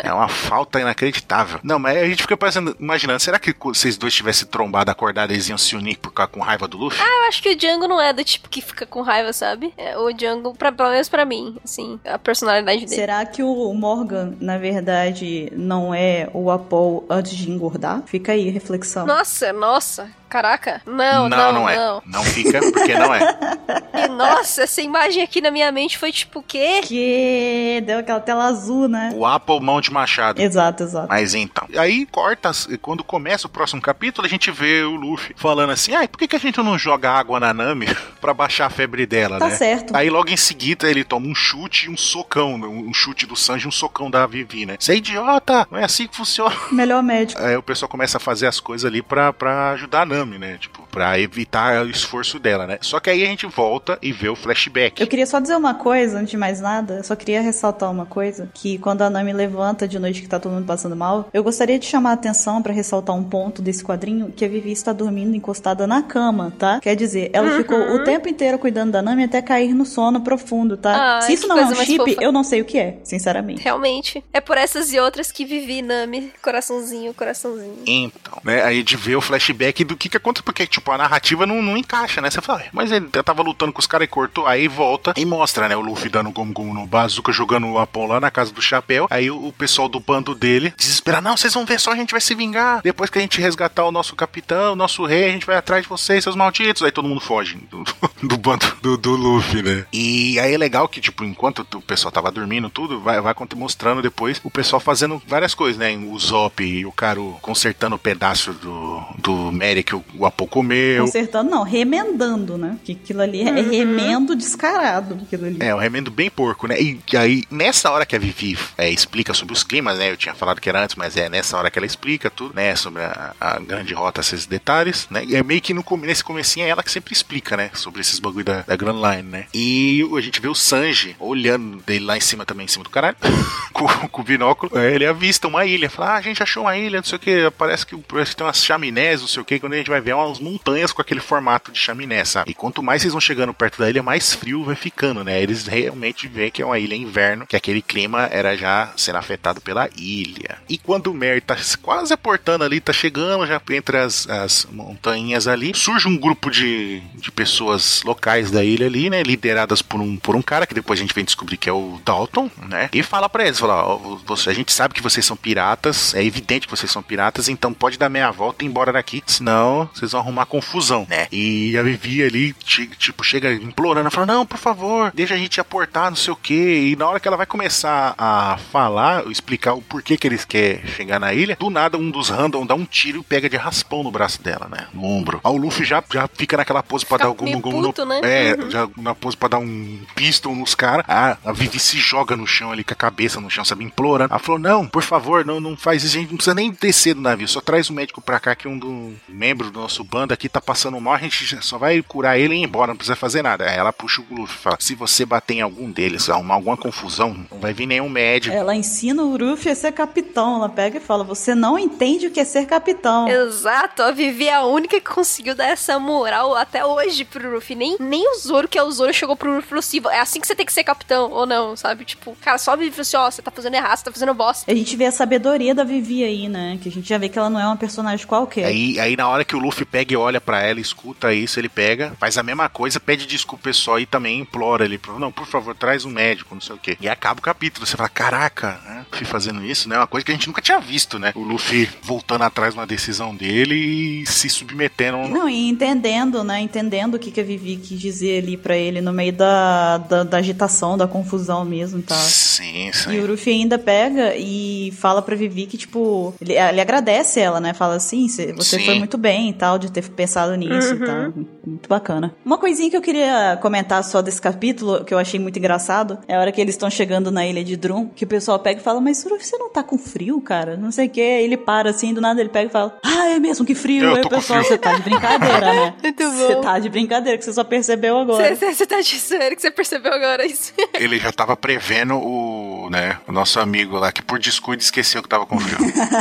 é uma falta inacreditável. Não, mas a gente fica pensando, imaginando, será que vocês dois tivessem trombado, acordado, eles iam se unir por ficar com raiva do Luffy? Ah, eu acho que o Django não é do tipo que fica com raiva, sabe? É, o Django, pra, pelo menos pra mim, assim, a personalidade dele. Será que o Morgan, na verdade, não é o Apol antes de engordar? Fica aí, reflexão. Nossa, nossa. Caraca. Não, não, não, não é. não. Não fica, porque não é. E, nossa, essa imagem aqui na minha mente foi tipo o quê? Que deu aquela tela azul, né? O Apple mão de machado. Exato, exato. Mas então. Aí corta, quando começa o próximo capítulo, a gente vê o Luffy falando assim: ai, por que, que a gente não joga água na Nami pra baixar a febre dela, Tá né? certo. Aí logo em seguida ele toma um chute e um socão, né? um chute do Sanji e um socão da Vivi, né? Você é idiota, não é assim que funciona. Melhor médico. Aí o pessoal começa a fazer as coisas ali pra, pra ajudar a Nami, né? Tipo, pra evitar o esforço dela, né? Só que aí a gente volta e vê o flashback. Eu queria só dizer uma coisa, antes de mais nada. Eu só queria ressaltar uma coisa: que quando a Nami levanta de noite que tá todo mundo passando mal, eu gostaria de chamar a atenção pra ressaltar um ponto desse quadrinho: que a Vivi está dormindo encostada na cama, tá? Quer dizer, ela Uhum. ficou o tempo inteiro cuidando da Nami até cair no sono profundo, tá? Ai, Se isso não é um chip, fofa. eu não sei o que é, sinceramente. Realmente. É por essas e outras que vivi, Nami. Coraçãozinho, coraçãozinho. Então, né? Aí gente vê o flashback do que que aconteceu, porque, tipo, a narrativa não, não encaixa, né? Você fala, "Ué, mas ele tava lutando com os caras e cortou, aí volta e mostra, né? O Luffy dando gomu gomu no Bazooka, jogando o Apon lá na casa do chapéu. Aí o, o pessoal do bando dele desespera, não, vocês vão ver só, a gente vai se vingar. Depois que a gente resgatar o nosso capitão, o nosso rei, a gente vai atrás de vocês, seus malditos. Aí todo mundo foge do, do bando do, do Luffy, né? E aí é legal que, tipo, enquanto o pessoal tava dormindo, tudo, vai, vai mostrando depois o pessoal fazendo várias coisas, né? O Zop e o Caro consertando o pedaço do, do Mary que o, o Apo comeu. Consertando, não, remendando, né? Que aquilo ali é remendo descarado. Aquilo ali. É, um remendo bem porco, né? E aí, nessa hora que a Vivi é, explica sobre os climas, né? Eu tinha falado que era antes, mas é nessa hora que ela explica tudo, né? Sobre a, a grande rota, esses detalhes, né? E é meio que no, nesse comecinho é ela que sempre explica, né? Sobre esses bagulho da, da Grand Line, né? E a gente vê o Sanji olhando dele lá em cima também, em cima do caralho, com, o binóculo. Aí ele avista uma ilha, fala, ah, a gente achou uma ilha, não sei o que, parece que, tem umas chaminés, não sei o que, quando a gente vai ver umas montanhas com aquele formato de chaminé, sabe? E quanto mais vocês vão chegando perto da ilha, mais frio vai ficando, né? Eles realmente veem que é uma ilha inverno, que aquele clima era já sendo afetado pela ilha. E quando o Mary tá quase aportando ali, tá chegando já entre as, as montanhas ali, surge um grupo de, de pessoas locais da ilha ali, né? Lideradas por um, por um cara que depois a gente vem descobrir que é o Dalton, né? E fala pra eles, fala, ó, você, a gente sabe que vocês são piratas, é evidente que vocês são piratas, então pode dar meia volta e ir embora daqui, senão vocês vão arrumar confusão, né? E a Vivi ali, ti- tipo, chega implorando, fala, não, por favor, deixa a gente aportar, não sei o que. E na hora que ela vai começar a falar, explicar o porquê que eles querem chegar na ilha, do nada um dos random dá um tiro e pega de raspão no braço dela, né? No ombro. Aí o Luffy já, já fica naquela pose pra Fica dar algum gomu no... puto, né? É, Uhum. já na pose pra dar um pistol nos caras. Ah, a Vivi se joga no chão ali com a cabeça no chão, sabe, implorando. Ela falou: Não, por favor, não, não faz isso, a gente não precisa nem descer do navio, só traz o médico pra cá que um do membro do nosso bando aqui tá passando mal, a gente só vai curar ele e ir embora, não precisa fazer nada. Aí ela puxa o Luffy e fala: Se você bater em algum deles, arrumar alguma confusão, não vai vir nenhum médico. Ela ensina o Ruffy a ser capitão. Ela pega e fala: Você não entende o que é ser capitão. Exato, a Vivi é a única que conseguiu dar essa moral até hoje pro Luffy. Nem, nem o Zoro, que é o Zoro, chegou pro Luffy e falou assim: é assim que você tem que ser capitão, ou não, sabe? Tipo, cara, só a Vivi falou assim: ó, você tá fazendo errado, você tá fazendo bosta. A gente vê a sabedoria da Vivi aí, né? Que a gente já vê que ela não é uma personagem qualquer. Aí, aí na hora que o Luffy pega e olha pra ela, escuta isso, ele pega, faz a mesma coisa, pede desculpa pessoal e também implora ele, não, por favor, traz um médico, não sei o quê. E acaba o capítulo, você fala, caraca, né? Luffy fazendo isso, né? Uma coisa que a gente nunca tinha visto, né? O Luffy voltando atrás na decisão dele e se submetendo. Não, e entendendo, né? Entendendo o que, que a Vivi quis dizer ali pra ele no meio da, da, da agitação, da confusão mesmo e tal. Sim, E sim. o Luffy ainda pega e fala pra Vivi que, tipo, ele, ele agradece ela, né? Fala assim, "Cê- você Sim. foi muito bem e tal, de ter pensado nisso e tal. Muito bacana. Uma coisinha que eu queria comentar só desse capítulo, que eu achei muito engraçado, é a hora que eles estão chegando na ilha de Drum, que o pessoal pega e fala, mas Luffy, você não tá com frio, cara? Não sei o que. Ele para assim, do nada ele pega e fala, ah, é mesmo que frio. Eu Aí o pessoal, você tá de brincadeira, né? Muito bom. Você tá de brincadeira, que você só percebeu agora. Você tá dizendo que você percebeu agora isso. Ele já tava prevendo o, né, o nosso amigo lá, que por descuido esqueceu que tava com frio.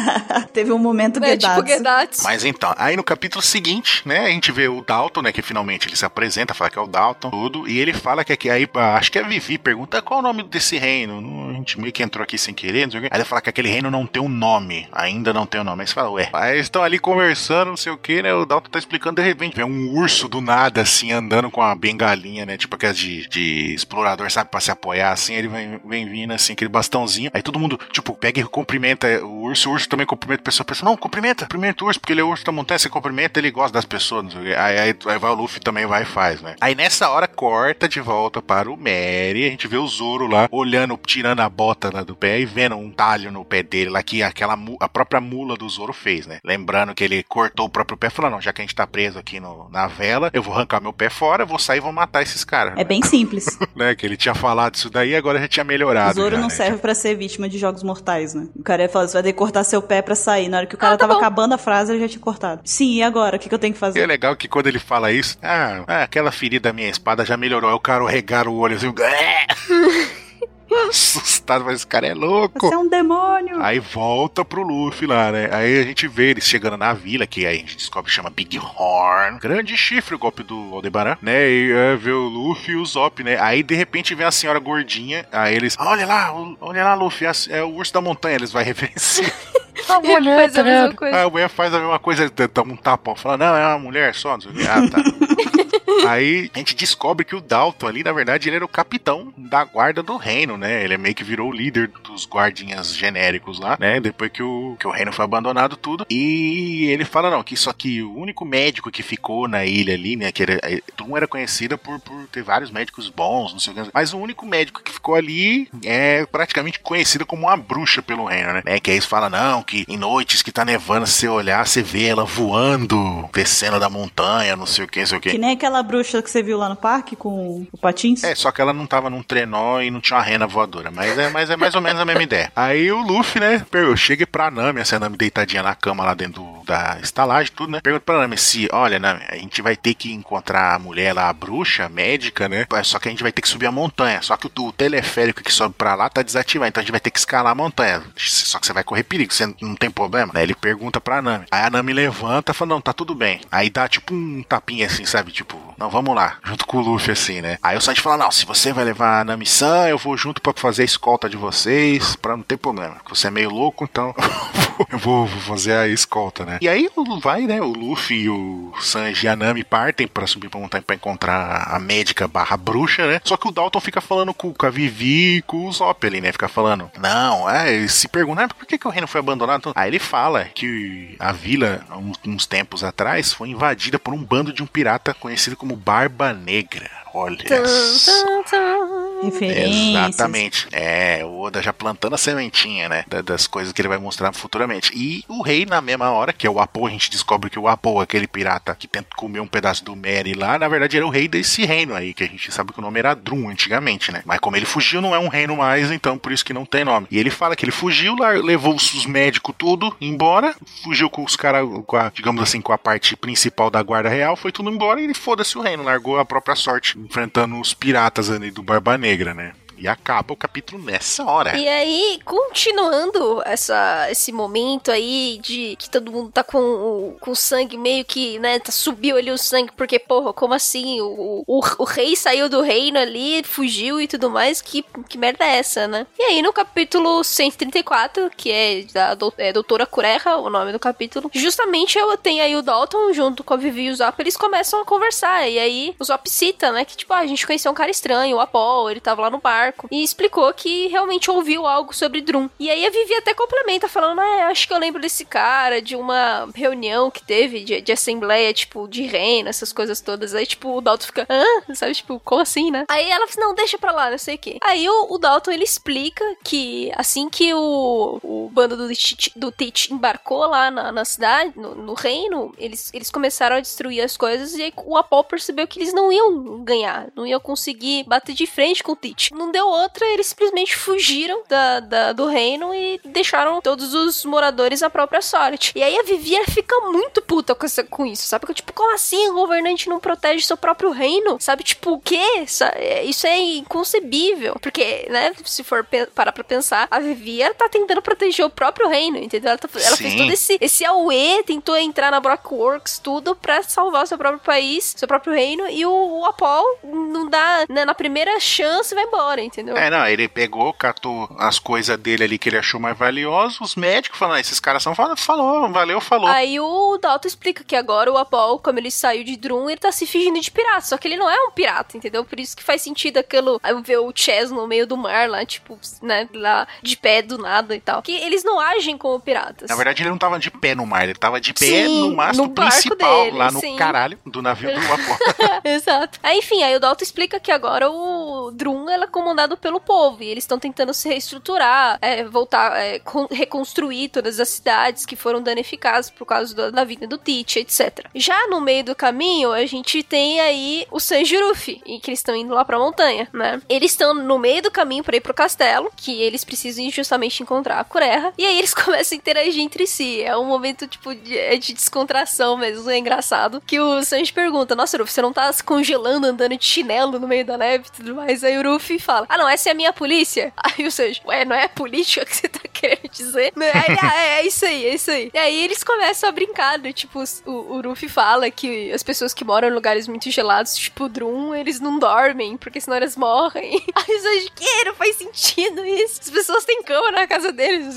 Teve um momento É, tipo Gedatsu. Gedatsu. Mas então, aí no capítulo seguinte, né, a gente vê o Dalton, né, que finalmente ele se apresenta, fala que é o Dalton, tudo, e ele fala que aqui, aí, ah, acho que é a Vivi, pergunta qual é o nome desse reino, a gente meio que entrou aqui sem querer, não sei o quê. Aí ele fala que aquele reino não tem um nome, ainda não tem um nome, aí você fala, ué, aí eles estão ali conversando, não sei o que, né, o Dalton tá explicando, de repente vem um urso do nada, assim, andando com a bengalinha, né, tipo aquelas de, de explorador, sabe, pra se apoiar, assim, ele vem, vem vindo, assim, aquele bastãozinho, aí todo mundo, tipo, pega e cumprimenta o urso, o urso também cumprimenta a pessoa, a pessoa, não, cumprimenta, cumprimenta o urso, porque ele é o urso da montanha, você cumprimenta, ele gosta das pessoas, não sei o quê. Aí, aí, aí vai o Luffy também vai e faz, né. Aí nessa hora corta de volta para o Mary, a gente vê o Zoro lá, olhando, tirando a bota lá do pé e vendo um talho no pé dele lá, que aquela, a própria mula do Zoro fez, né. Lembrando que ele cortou o próprio pé, falou, não, já que a gente tá preso aqui no- na vela, eu vou arrancar meu pé fora, vou sair e vou matar esses caras. É bem simples. né, que ele tinha falado isso daí, agora já tinha melhorado. O Zoro já, não né? serve pra ser vítima de jogos mortais, né? O cara ia falar, você vai ter que cortar seu pé pra sair. Na hora que o cara Ah, tá tava bom. acabando a frase, ele já tinha cortado. Sim, e agora? O que, que eu tenho que E é fazer? legal que quando ele fala isso, ah, ah, aquela ferida da minha espada já melhorou. Aí o cara regar o olho assim, assustado, mas esse cara é louco. Você é um demônio! Aí volta pro Luffy lá, né? Aí a gente vê eles chegando na vila, que aí a gente descobre que chama Big Horn. Grande chifre o golpe do Aldebaran, né? E é, vê o Luffy e o Zop, né? Aí de repente vem a senhora gordinha. Aí eles, olha lá, olha lá, Luffy, é, é o urso da montanha. Eles vai reverenciar. Ele faz a mesma coisa. A mulher faz a mesma coisa, dá um tapão, fala, não, é uma mulher só, não sei o quê. Ah, tá. Aí a gente descobre que o Dalton ali, na verdade, ele era o capitão da guarda do reino, né? Ele meio que virou o líder dos guardinhas genéricos lá, né? Depois que o, que o reino foi abandonado tudo. E ele fala, não, que só que o único médico que ficou na ilha ali, né? Que era, Drum era conhecida por, por ter vários médicos bons, não sei o que. Mas o único médico que ficou ali é praticamente conhecida como uma bruxa pelo reino, né? Que aí eles falam, não, que em noites que tá nevando, se você olhar, você vê ela voando, descendo da montanha, não sei o que, não sei o que. Que nem aquela bruxa que você viu lá no parque com o Patins. É, só que ela não tava num trenó e não tinha uma rena voadora. Mas é, mas é mais ou menos a mesma ideia. Aí o Luffy, né, per- chega pra Nami, essa Nami deitadinha na cama lá dentro do- da estalagem, tudo, né? Pergunta pra Nami se, olha, Nami, a gente vai ter que encontrar a mulher lá, a bruxa, a médica, né? Só que a gente vai ter que subir a montanha. Só que o, o teleférico que sobe pra lá tá desativado, então a gente vai ter que escalar a montanha. Só que você vai correr perigo, você não tem problema. Né? Ele pergunta pra Nami. Aí a Nami levanta e fala, não, tá tudo bem. Aí dá tipo um tapinha assim, sabe? Tipo, não, vamos lá. Junto com o Luffy, assim, né? Aí o Sanji fala, não, se você vai levar a Nami-san, eu vou junto pra fazer a escolta de vocês, pra não ter problema. Você é meio louco, então eu vou, vou fazer a escolta, né? E aí vai, né? O Luffy o Sanji e a Nami partem pra subir pra montanha pra encontrar a médica barra bruxa, né? Só que o Dalton fica falando com, com a Vivi e com o Zop ali, né? Fica falando, não, é, se pergunta, ah, por que, que o reino foi abandonado? Aí ele fala que a vila, uns tempos atrás, foi invadida por um bando de um pirata conhecido como Barba Negra. Olha Tum, só. tum, tum. Referências. Exatamente. É, o Oda já plantando a sementinha, né? da- Das coisas que ele vai mostrar futuramente. E o rei, na mesma hora, que é o Apo, a gente descobre que o Apo, aquele pirata que tenta comer um pedaço do Mary lá, na verdade era o rei desse reino aí, que a gente sabe que o nome era Drum antigamente, né? Mas como ele fugiu, não é um reino mais, então por isso que não tem nome. E ele fala que ele fugiu, lá, levou os os médicos tudo embora, fugiu com os caras, com a, digamos assim, com a parte principal da guarda real, foi tudo embora e ele foda-se o reino, largou a própria sorte, enfrentando os piratas ali do Barba Negra, né? E acaba o capítulo nessa hora. E aí, continuando essa, esse momento aí de que todo mundo tá com o, com sangue meio que, né, tá, subiu ali o sangue, porque, porra, como assim? O, o, o rei saiu do reino ali, fugiu e tudo mais, que, que merda é essa, né? E aí, no capítulo 134, que é da é, Doutora Cureja, o nome do capítulo, justamente eu tenho aí o Dalton junto com a Vivi e o Zop, eles começam a conversar, e aí o Zop cita, né, que tipo, ah, a gente conheceu um cara estranho, o Apol, ele tava lá no e explicou que realmente ouviu algo sobre Drum. E aí a Vivi até complementa, falando, ah, acho que eu lembro desse cara, de uma reunião que teve de, de assembleia, tipo, de reino, essas coisas todas. Aí, tipo, o Dalton fica, hã? Sabe, tipo, como assim, né? Aí ela fala, não, deixa pra lá, não sei o quê. Aí o, o Dalton, ele explica que assim que o, o bando do do Tite embarcou lá na, na cidade, no, no reino, eles, eles começaram a destruir as coisas e aí o Apol percebeu que eles não iam ganhar, não iam conseguir bater de frente com o Tite. Não deu outra, eles simplesmente fugiram da, da, do reino e deixaram todos os moradores à própria sorte. E aí a Vivia fica muito puta com, essa, com isso, sabe? Tipo, como assim o governante não protege seu próprio reino? Sabe? Tipo, o quê? É, isso é inconcebível. Porque, né, se for parar pra pensar, a Vivia tá tentando proteger o próprio reino, entendeu? Ela, tá, ela fez todo esse, esse AUE, tentou entrar na Brockworks, tudo pra salvar o seu próprio país, seu próprio reino, e o, o Apol não dá, né, na primeira chance vai embora, entendeu? É, não, ele pegou, catou as coisas dele ali que ele achou mais valioso, os médicos falaram, ah, esses caras são falou, valeu, falou. Aí o Dalton explica que agora o Apol, como ele saiu de Drum, ele tá se fingindo de pirata, só que ele não é um pirata, entendeu? Por isso que faz sentido aquilo, ver o Chess no meio do mar lá, tipo, né, lá de pé do nada e tal. Que eles não agem como piratas. Na verdade, ele não tava de pé no mar, ele tava de pé sim, no mastro no principal, dele, lá no sim. caralho do navio do Apol. Exato. Aí, enfim, aí o Dalton explica que agora o Drum é comandado pelo povo e eles estão tentando se reestruturar, é, voltar, é, reconstruir todas as cidades que foram danificadas por causa da, da vinda do Teach, etc. Já no meio do caminho, a gente tem aí o Sanjirufi, e que eles estão indo lá pra montanha, né? Eles estão no meio do caminho para ir pro castelo, que eles precisam justamente encontrar a Kureha, e aí eles começam a interagir entre si. É um momento, tipo, de, é de descontração mesmo, é engraçado, que o Sanji pergunta, nossa, Ruffy, você não tá se congelando, andando de chinelo no meio da neve e tudo mais? Aí o Ruffy fala, ah não, essa é a minha polícia? Aí o Sanji, ué, não é a política que você tá querendo dizer? Aí, ah, é, é isso aí, é isso aí. E aí eles começam a brincar, né? Tipo, o, o Ruffy fala que as pessoas que moram em lugares muito gelados, tipo Drum, eles não dormem, porque senão elas morrem. Aí que? Não faz sentido isso. As pessoas têm cama na casa deles.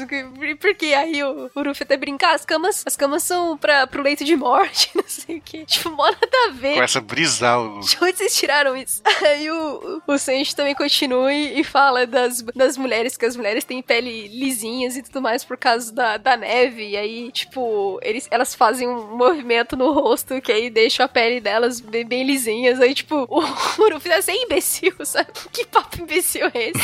Porque aí o, o Ruffy até brincar, as camas, as camas são pra, pro leito de morte, não sei o que. Tipo, mó nada a ver. Começa a brisar o... De onde vocês tiraram isso? Aí o, o Sanji também continua e, fala das, das mulheres, que as mulheres têm pele e tudo mais por causa da, da neve. E aí, tipo, eles, elas fazem um movimento no rosto que aí deixa a pele delas bem, bem lisinhas. Aí, tipo, o, Ruffy tá sem imbecil, sabe? Que papo imbecil é esse?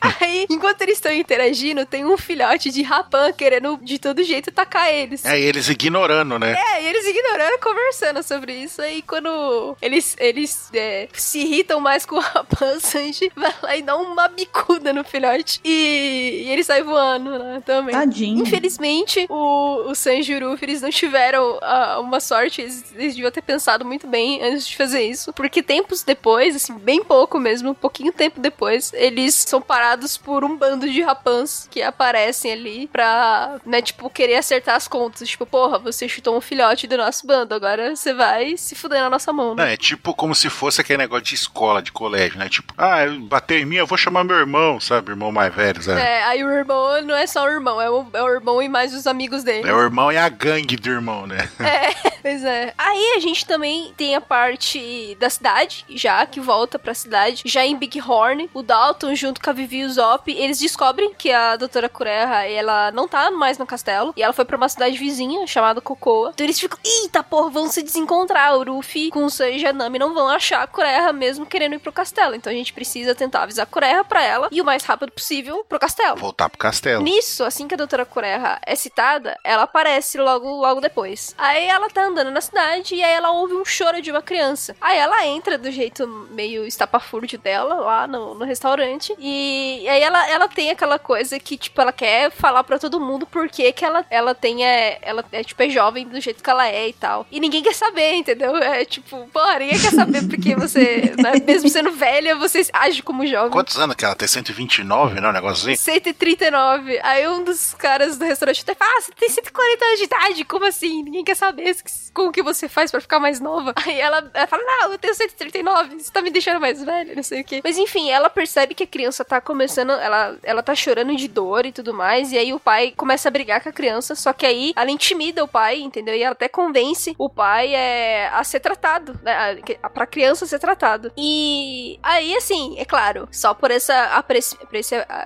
aí, enquanto eles estão interagindo, tem um filhote de Rapan querendo de todo jeito atacar eles. É, e eles ignorando, né? É, e eles ignorando, conversando sobre isso. Aí quando eles, eles é, se irritam mais com o Rapan, Sanji vai lá e dá uma bicuda no filhote. E, e ele sai voando, né? Também. Tadinho. Infelizmente, o, o Sanji e o Ruffy, eles não tiveram uh, uma sorte. Eles, eles deviam ter pensado muito bem antes de fazer isso. Porque tempos depois, assim, bem pouco mesmo, um pouquinho tempo depois, eles são parados por um bando de rapãs que aparecem ali pra, né, tipo, querer acertar as contas. Tipo, porra, você chutou um filhote do nosso bando, agora você vai se fuder na nossa mão. Né? Não, é tipo como se fosse aquele negócio de escola, de colégio, né? Tipo, ah, bateu em mim, eu vou chamar meu irmão, sabe? Irmão mais velho, sabe? É, aí o irmão não é só o irmão, é o, é o irmão e mais os amigos dele. É o irmão e a gangue do irmão, né? É, pois é. Aí a gente também tem a parte da cidade, já que volta pra cidade, já em Big Horn, o Dalton junto com a Vivi e o Zop, eles descobrem que a doutora Kureha, ela não tá mais no castelo, e ela foi pra uma cidade vizinha, chamada Cocoa. Então eles ficam, eita porra, vão se desencontrar, o Ruffy com o Sanji e a Nami não vão achar a Kureha mesmo querendo ir pro castelo, então a gente precisa tentar avisar a Kureha pra ela, e o mais rápido possível pro castelo. Voltar pro castelo. Nisso, assim que a doutora Kureha é citada, ela aparece logo, logo depois. Aí ela tá andando na cidade, e aí ela ouve um choro de uma criança. Aí ela entra do jeito meio estapafúrdio dela, lá no, no restaurante, e, aí ela, ela tem aquela coisa que, tipo, ela quer falar para todo mundo porque que ela, ela tem, é, ela é, tipo, é jovem do jeito que ela é e tal. E ninguém quer saber, entendeu? É tipo, porra, ninguém quer saber porque você, né, mesmo sendo velha, você age como jovem. Quantos anos que ela tem? 129, não? Um negócio assim? 139. Aí um dos caras do restaurante até fala, ah, você tem 140 anos de idade, como assim? Ninguém quer saber como que você faz para ficar mais nova. Aí ela, ela fala, não, eu tenho 139, você tá me deixando mais velha, não sei o quê. Mas enfim, ela percebe que a criança tá começando, ela, ela tá chorando de dor e tudo mais, e aí o pai começa a brigar com a criança, só que aí ela intimida o pai, entendeu? E ela até convence o pai é, a ser tratado, né? Pra criança ser tratado. E aí, assim, é claro, só por essa,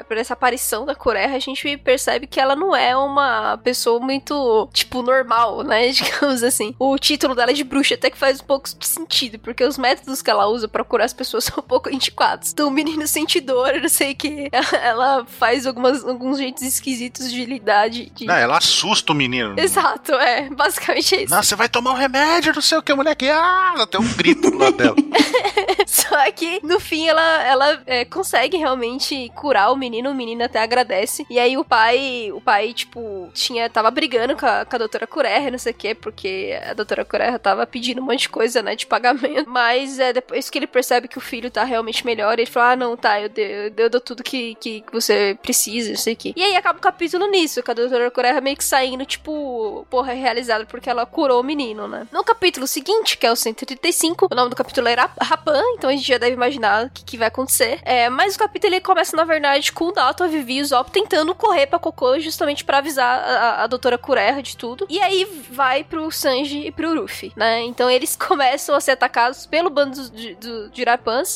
por essa aparição da Coreia, a gente percebe que ela não é uma pessoa muito, tipo, normal, né? Digamos assim. O título dela é de bruxa, até que faz um pouco de sentido, porque os métodos que ela usa para curar as pessoas são um pouco antiquados. Então o menino sente dor, não sei o que. Ela faz algumas, alguns jeitos esquisitos de lidar. De, de... Não, ela assusta o menino. Exato, é. Basicamente é isso. Não, você vai tomar um remédio, não sei o que, moleque. Ah, ela tem um grito lado dela. Só que, no fim, ela, ela é, consegue realmente curar o menino, o menino até agradece. E aí o pai, o pai, tipo, tinha, tava brigando com a, com a doutora Curerra, não sei o quê, porque a doutora Curerra tava pedindo um monte de coisa, né, de pagamento. Mas é depois que ele percebe que o filho tá realmente melhor, ele fala, ah, não, tá, eu, eu, eu dou tudo que, que você precisa, não sei o quê. E aí acaba o capítulo nisso, com a doutora Curerra meio que saindo, tipo, porra, realizado porque ela curou o menino, né. No capítulo seguinte, que é o 135, o nome do capítulo era Rapan, então a gente já deve imaginar o que, que vai acontecer. É, mas o capítulo ele começa, na verdade, com o Dalton, a Vivi e o Zop tentando correr pra Cocô justamente para avisar a, a, doutora Curerra de tudo. E aí vai pro Sanji e pro Ruffy, né? Então eles começam a ser atacados pelo bando de, do.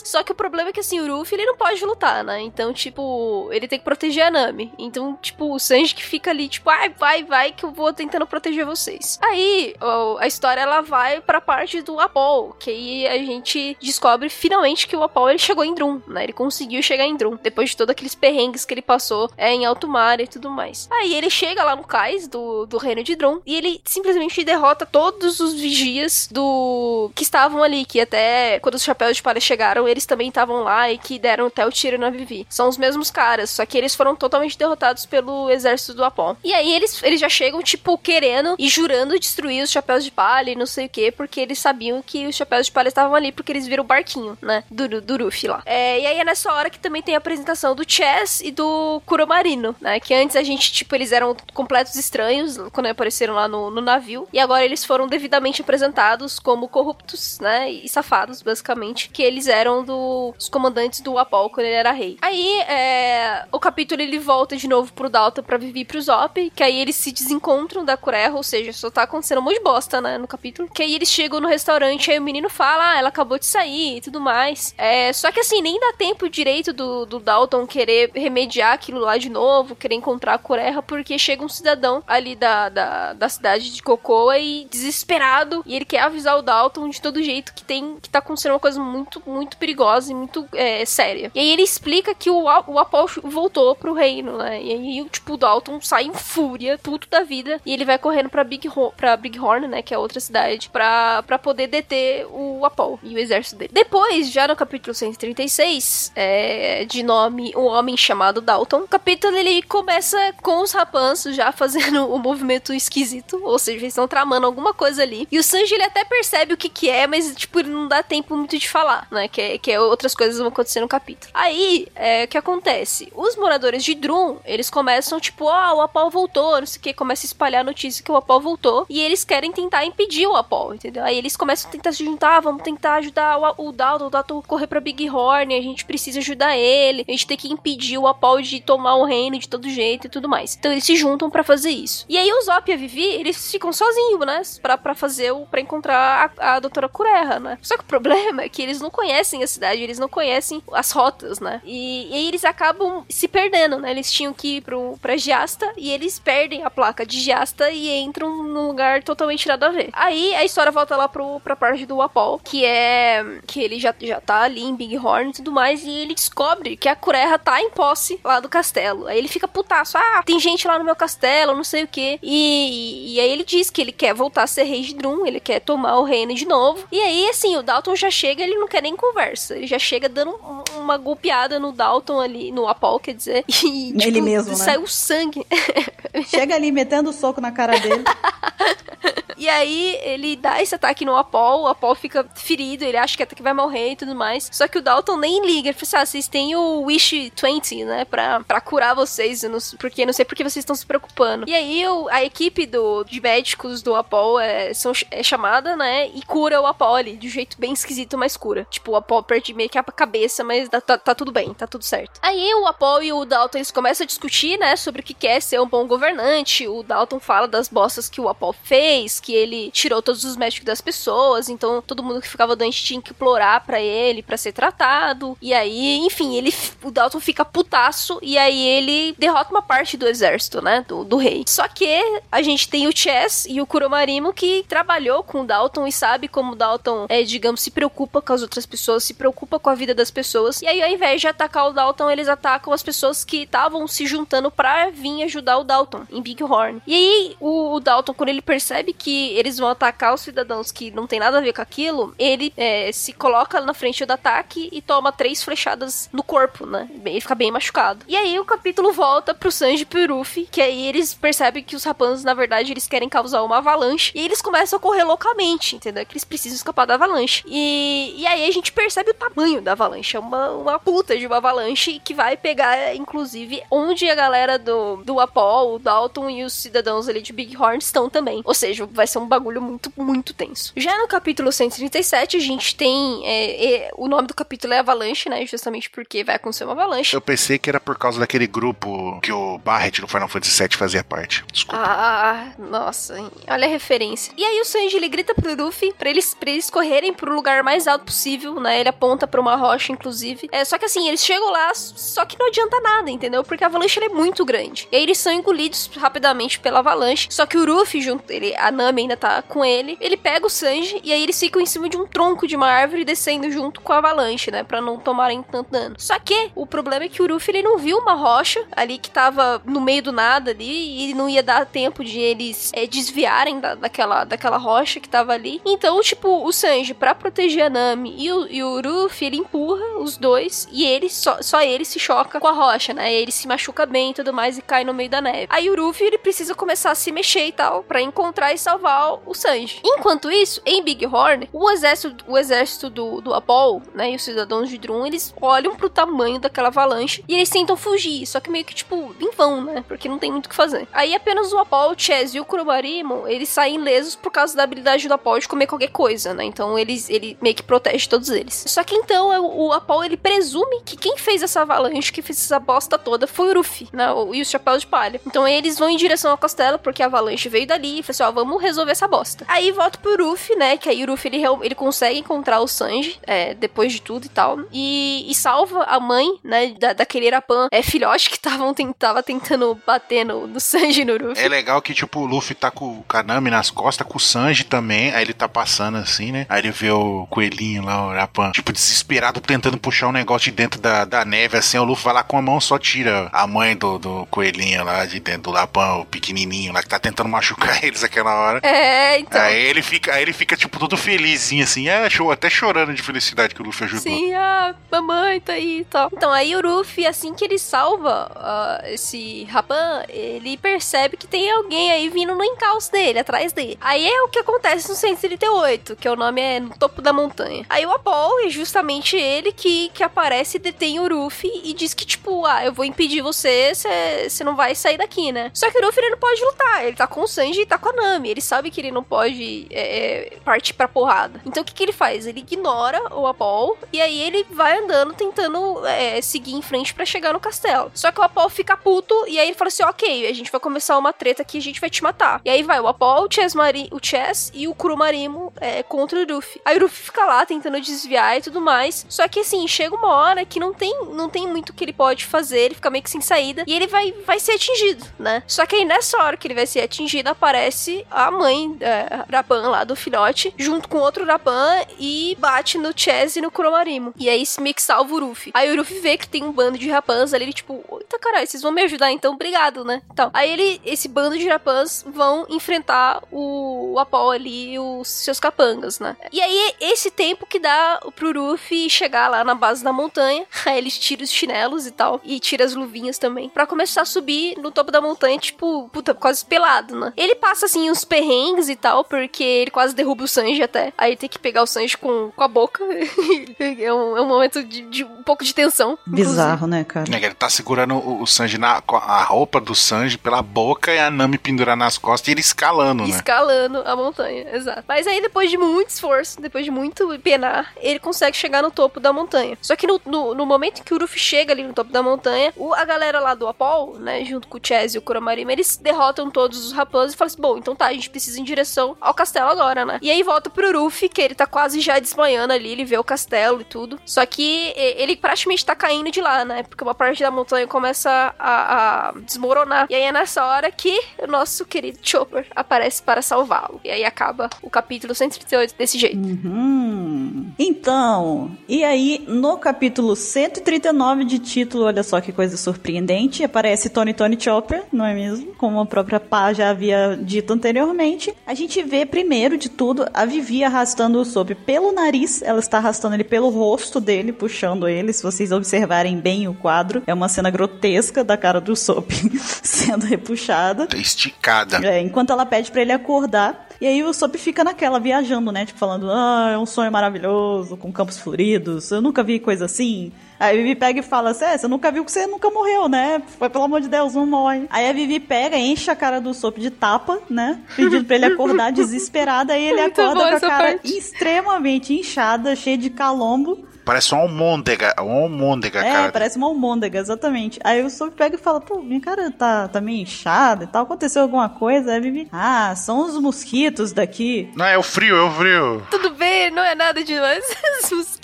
Só que o problema é que, assim, o Ruffy, ele não pode lutar, né? Então, tipo, ele tem que proteger a Nami. Então, tipo, o Sanji que fica ali, tipo, ai, vai, vai, que eu vou tentando proteger vocês. Aí, a história, ela vai pra parte do Apol, que aí a gente descobre finalmente que o Apol, ele chegou em Drum, né? Ele conseguiu chegar em Drum, depois de todos aqueles perrengues que ele passou é, em alto mar e tudo mais. Aí ele chega lá no cais do, do reino de Drum e ele simplesmente derrota todos os vigias do que estavam ali, que até quando os chapéus de palha chegaram, eles também estavam lá e que deram até o tiro na Vivi. São os mesmos caras, só que eles foram totalmente derrotados pelo exército do Apon. E aí eles, eles já chegam, tipo, querendo e jurando destruir os chapéus de palha e não sei o que, porque eles sabiam que os chapéus de palha estavam ali porque eles viram o barquinho, né? Do, do Ruffy lá. É, e aí é nessa hora que também tem a apresentação do Chess e do Kuromarino, né? Que antes a gente, tipo, eles eram completos estranhos quando apareceram lá no, no navio. E agora eles foram devidamente apresentados como corruptos, né? E safados, basicamente. Que eles eram dos comandantes do Apol quando ele era rei. Aí, é, o capítulo ele volta de novo pro Dalton pra viver pro Zop. Que aí eles se desencontram da Kurerra, ou seja, só tá acontecendo um monte de bosta, né? No capítulo. Que aí eles chegam no restaurante, aí o menino fala, ah, ela acabou de sair e tudo mais. É, só que assim, nem dá tempo direito do, do Dalton querer remediar aquilo lá de novo, querer encontrar a Kurerra, porque chega um cidadão ali da, da, da cidade de Cocoa e desesperado, e ele quer avisar o Dalton de todo jeito que tem que tá acontecendo uma coisa muito, muito perigosa e muito é, séria. E aí ele explica que o, o Apol voltou pro reino, né? E aí, tipo, o Dalton sai em fúria, puto da vida, e ele vai correndo pra Big, Ho Big Horn, né? Que é outra cidade, pra, pra poder deter o Apol e o exército dele. Depois, já no capítulo 136, é, de nome Um Homem Chamado Dalton, capítulo ele começa com os rapanços já fazendo o um movimento esquisito, ou seja, eles estão tramando alguma coisa ali. E o Sanji ele até percebe o que que é, mas tipo, ele não dá tempo muito de falar, né? Que, é, que é outras coisas vão acontecer no capítulo. Aí, é, o que acontece? Os moradores de Drum, eles começam tipo, ah, o Apol voltou, não sei o que, começa a espalhar a notícia que o Apol voltou, e eles querem tentar impedir o Apol, entendeu? Aí eles começam a tentar se juntar, vamos tentar ajudar o, o Dalton, o Dalton correr pra Big Horn, a gente precisa ajudar ele, a gente tem que impedir o Apol de tomar o reino de todo jeito e tudo mais. Então eles se juntam para fazer isso. E aí o Zop e a Vivi, eles ficam sozinhos, né? Pra, pra fazer o. pra encontrar a, a doutora Curerra, né? Só que o problema é que eles não conhecem a cidade, eles não conhecem as rotas, né? E, e aí eles acabam se perdendo, né? Eles tinham que ir pro, pra Giasta e eles perdem a placa de Giasta e entram num lugar totalmente nada a ver. Aí a história volta lá pro, pra parte do Apol, que é. que ele já, já tá ali em Big Horn e tudo mais, e ele descobre que a Curerra tá em posse lá do castelo. Aí ele fica putaço, ah, tem gente lá no meu castelo, não sei o que. E, e, aí ele diz que ele quer voltar a ser rei de Drum, ele quer tomar o reino de novo. E aí, assim, o Dalton já chega, ele não quer nem conversa. Ele já chega dando uma golpeada no Dalton ali, no Apol, quer dizer. E, tipo, ele mesmo, né? Saiu sangue. Chega ali metendo o soco na cara dele. e aí ele dá esse ataque no Apol, o Apol fica ferido, ele acha que até que vai morrer e tudo mais. Só que o Dalton nem liga, ele fala assim, ah, vocês têm o Wish 20, né, pra, pra curar vocês, não, porque não sei porque vocês estão se preocupando. E aí o, a equipe do, de médicos do Apol é, são, é chamada, né, e cura o Apol ali, de um jeito bem esquisito, mas cura. Tipo, o Apol perde meio que a cabeça, mas tá, tá, tá tudo bem, tá tudo certo. Aí o Apol e o Dalton, eles começam a discutir, né, sobre o que quer ser um bom governante. O Dalton fala das bostas que o Apol fez, que ele tirou todos os médicos das pessoas, então todo mundo que ficava doente tinha que implorar para ele para ser tratado. E aí, enfim, ele o Dalton fica putaço e aí ele derrota uma parte do exército, né, do, do rei. Só que a gente tem o Chess e o Kuromarimo que trabalhou com o Dalton e sabe como o Dalton é, digamos, se preocupa com as outras pessoas, se preocupa com a vida das pessoas. E aí, ao invés de atacar o Dalton, eles atacam as pessoas que estavam se juntando para vir ajudar o Dalton em Big Horn. E aí, o, o Dalton, quando ele percebe que que eles vão atacar os cidadãos que não tem nada a ver com aquilo, ele é, se coloca na frente do ataque e toma três flechadas no corpo, né? Ele fica bem machucado. E aí o capítulo volta pro Sanji Ruffy, que aí eles percebem que os rapanzos, na verdade, eles querem causar uma avalanche. E eles começam a correr loucamente, entendeu? Que eles precisam escapar da avalanche. E, e aí a gente percebe o tamanho da avalanche. É uma, uma puta de uma avalanche que vai pegar, inclusive, onde a galera do, do Apol, o Dalton e os cidadãos ali de Big Horn estão também. Ou seja, vai ser um bagulho muito, muito tenso. Já no capítulo 137, a gente tem. É, é, o nome do capítulo é Avalanche, né? Justamente porque vai acontecer uma avalanche. Eu pensei que era por causa daquele grupo que o Barret no Final Fantasy VII fazia parte. Desculpa. Ah, nossa, olha a referência. E aí o Sanji ele grita pro Luffy pra eles, pra eles correrem pro lugar mais alto possível, né? Ele aponta pra uma rocha, inclusive. É, só que assim, eles chegam lá, só que não adianta nada, entendeu? Porque a avalanche é muito grande. E aí eles são engolidos rapidamente pela avalanche. Só que o Luffy, junto ele, a Nami ainda tá com ele, ele pega o Sanji e aí eles ficam em cima de um tronco de uma árvore descendo junto com a avalanche, né? Pra não tomarem tanto dano. Só que o problema é que o Luffy ele não viu uma rocha ali que tava no meio do nada ali e não ia dar tempo de eles é, desviarem da, daquela, daquela rocha que tava ali. Então, tipo, o Sanji, pra proteger a Nami e o, e o Luffy, ele empurra os dois e ele só, só ele se choca com a rocha, né? Ele se machuca bem e tudo mais e cai no meio da neve. Aí o Luffy, ele precisa começar a se mexer e tal para encontrar e salvar o Sanji. Enquanto isso, em Big Horn, o exército, o exército do, do Apol, né, e os cidadãos de Drum, eles olham pro tamanho daquela avalanche e eles tentam fugir, só que meio que, tipo, em vão, né? Porque não tem muito o que fazer. Aí apenas o Apol, o Chess e o Kuromarimo, eles saem lesos por causa da habilidade do Apol de comer qualquer coisa, né? Então eles, ele meio que protege todos eles. Só que então é o Apol, ele presume que quem fez essa avalanche, que fez essa bosta toda, foi o Ruffy, né? E os chapéus de palha. Então eles vão em direção ao castelo, porque a avalanche veio dali e falou assim, ó, vamos resolver essa bosta. Aí volta pro Ruffy, né? Que aí o Ruffy, ele, ele consegue encontrar o Sanji, é, depois de tudo e tal, e, e salva a mãe, né, da, daquele Irapan, é, filhote que tavam, tava tentando bater no, no Sanji no Ruffy. É legal que, tipo, o Luffy tá com o Kanami nas costas, com o Sanji também, aí ele tá passando assim, né? Aí ele vê o coelhinho lá, o Irapan, tipo, desesperado, tentando puxar um negócio de dentro da, da neve, assim, o Luffy vai lá com a mão, só tira a mãe do, do coelhinho lá de dentro do Lapan, o pequenininho lá, que tá tentando machucar eles aquela hora. É, então. Aí ele fica, aí ele fica, tipo, todo felizinho, assim, é, show, até chorando de felicidade que o Luffy ajudou. Sim, a mamãe tá aí e tal. Então, aí o Luffy, assim que ele salva uh, esse Rapan, ele percebe que tem alguém aí vindo no encalço dele, atrás dele. Aí é o que acontece no 138, que o nome é no topo da montanha. Aí o Apol é justamente ele que, que aparece e detém o Luffy e diz que, tipo, ah, eu vou impedir você, você não vai sair daqui, né? Só que o Luffy ele não pode lutar, ele tá com o Sanji e tá com a Nami, ele sabe que ele não pode é, partir pra porrada. Então o que, que ele faz? Ele ignora o Apol e aí ele vai andando tentando é, seguir em frente para chegar no castelo. Só que o Apol fica puto e aí ele fala assim: ok, a gente vai começar uma treta aqui, a gente vai te matar. E aí vai o Apol, o Chess, Mari o Chess e o Kuromarimo é, contra o Luffy. Aí o Luffy fica lá tentando desviar e tudo mais. Só que assim, chega uma hora que não tem, não tem muito que ele pode fazer, ele fica meio que sem saída e ele vai, vai ser atingido, né? Só que aí nessa hora que ele vai ser atingido, aparece a mãe é, Rapan lá do filhote, junto com outro Rapan e bate no Chess e no Kuromarimo. E aí meio que salva o Luffy. Aí o Luffy vê que tem um bando de Rapans ali, ele tipo, eita caralho, vocês vão me ajudar então? Obrigado, né? Então, aí ele, esse bando de Rapans vão enfrentar o, o Apol ali e os seus capangas, né? E aí esse tempo que dá pro Luffy chegar lá na base da montanha, aí eles tiram os chinelos e tal, e tira as luvinhas também, para começar a subir no topo da montanha, tipo, puta, quase pelado, né? Ele passa assim uns perrengues e tal, porque ele quase derruba o Sanji até. Aí tem que pegar o Sanji com, com a boca. é, um, é um momento de, de um pouco de tensão. Bizarro, né, cara? É, ele tá segurando o, o Sanji na com a roupa do Sanji pela boca e a Nami pendurando nas costas e ele escalando, né? Escalando a montanha, exato. Mas aí depois de muito esforço, depois de muito penar, ele consegue chegar no topo da montanha. Só que no, no, no momento que o Luffy chega ali no topo da montanha, o, a galera lá do Apol, né, junto com o Chess e o Kuromarima, eles derrotam todos os raposos e falam assim, bom, então tá, a gente precisa ir em direção ao castelo agora, né? E aí volta pro Luffy, que ele tá quase já desmanhando ali, ele vê o castelo e tudo. Só que ele praticamente tá caindo de lá, né? Porque uma parte da montanha começa a, a desmoronar. E aí é nessa hora que o nosso querido Chopper aparece para salvá-lo. E aí acaba o capítulo 138 desse jeito. Uhum. Então, e aí no capítulo 139 de título, olha só que coisa surpreendente, aparece Tony Tony Chopper, não é mesmo? Como a própria Pá já havia dito anteriormente a gente vê primeiro de tudo a Vivi arrastando o Soap pelo nariz, ela está arrastando ele pelo rosto dele, puxando ele. Se vocês observarem bem o quadro, é uma cena grotesca da cara do Soap sendo repuxada. Esticada. É, enquanto ela pede para ele acordar, e aí o Soap fica naquela, viajando, né? Tipo, falando, ah, é um sonho maravilhoso, com campos floridos, eu nunca vi coisa assim. Aí a Vivi pega e fala assim: é, você nunca viu que você nunca morreu, né? Foi pelo amor de Deus, não morre. Aí a Vivi pega, enche a cara do Soap de tapa, né? Pedindo pra ele acordar desesperada. Aí ele Muito acorda com a cara parte. extremamente inchada, cheia de calombo. Parece uma almôndega, uma almôndega, É, cara. parece uma almôndega, exatamente. Aí o Soap pega e fala, pô, minha cara tá, tá meio inchada e tal, aconteceu alguma coisa? Aí a Vivi, ah, são os mosquitos daqui. Não, é o frio, é o frio. Tudo bem, não é nada demais. Os mosquitos.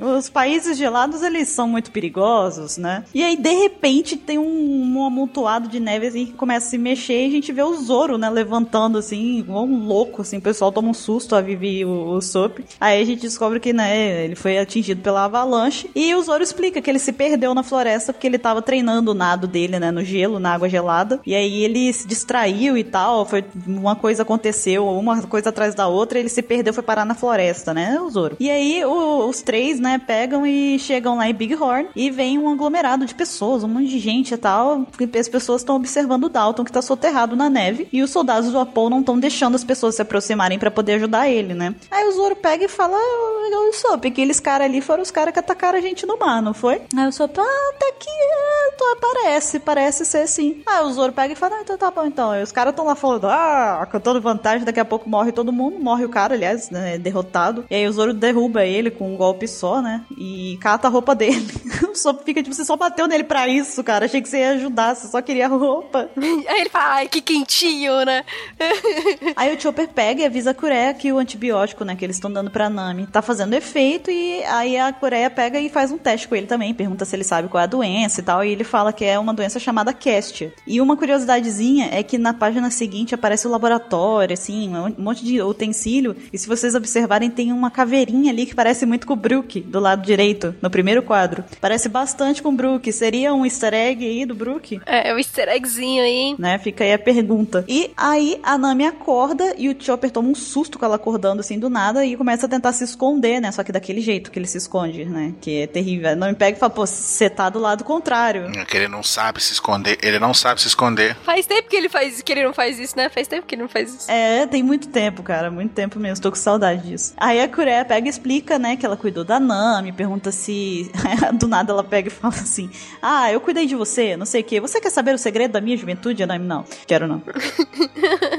Os países gelados, eles são muito perigosos, né? E aí, de repente, tem um, um amontoado de neve, assim, que começa a se mexer e a gente vê o Zoro, né, levantando, assim, igual um louco, assim, o pessoal toma um susto, a Vivi e o, o Soap. Aí a gente descobre que, né, ele foi atingido pela avalanche e o Zoro explica que ele se perdeu na floresta porque ele tava treinando o nado dele, né, no gelo, na água gelada. E aí ele se distraiu e tal, foi uma coisa aconteceu, uma coisa atrás da outra, ele se perdeu, foi parar na floresta, né, o Zoro. E aí o- três, né, pegam e chegam lá em Big Horn e vem um aglomerado de pessoas, um monte de gente e tal. E as pessoas estão observando o Dalton que tá soterrado na neve e os soldados do Apollo não estão deixando as pessoas se aproximarem pra poder ajudar ele, né? Aí o Zoro pega e fala: "Ah, Eu que aqueles caras ali foram os caras que atacaram a gente no mar, não foi? Aí o Soap, ah, até que é, tô- parece, parece ser sim. Aí o Zoro pega e fala: Ah, então tá bom então. Aí os caras estão lá falando: Ah, cantando vantagem, daqui a pouco morre todo mundo. Morre o cara, aliás, né, derrotado. E aí o Zoro derruba ele com um golpe só, né? E cata a roupa dele. o Soap fica tipo: Você só bateu nele pra isso, cara. Achei que você ia ajudar, você só queria a roupa. Aí ele fala, ai, que quentinho, né? Aí o Chopper pega e avisa a Coreia que o antibiótico, né, que eles estão dando pra Nami, tá fazendo efeito e aí a Coreia pega e faz um teste com ele também, pergunta se ele sabe qual é a doença e tal, e ele fala que é uma doença chamada Castia. E uma curiosidadezinha é que na página seguinte aparece o laboratório, assim, um monte de utensílio, e se vocês observarem tem uma caveirinha ali que parece muito com o Brook, do lado direito, no primeiro quadro. Parece bastante com o Brook, seria um easter egg aí do Brook? É, é o easter eggzinho aí, hein? né? Fica aí a pergunta. E aí a Nami acorda e o Chopper toma um susto com ela acordando assim do nada e começa a tentar se esconder, né? Só que daquele jeito que ele se esconde, né? Que é terrível. A Nami pega e fala, pô, você tá do lado contrário. É Que ele não sabe se esconder. Ele não sabe se esconder. Faz tempo que ele faz que ele não faz isso, né? Faz tempo que ele não faz isso. É, tem muito tempo, cara, muito tempo mesmo. Tô com saudade disso. Aí a Kureia pega e explica, né, que ela cuidou da Nami, pergunta se. Do nada ela pega e fala assim: Ah, eu cuidei de você, não sei o quê. Você quer saber o segredo da minha juventude? A Nami, não, quero não.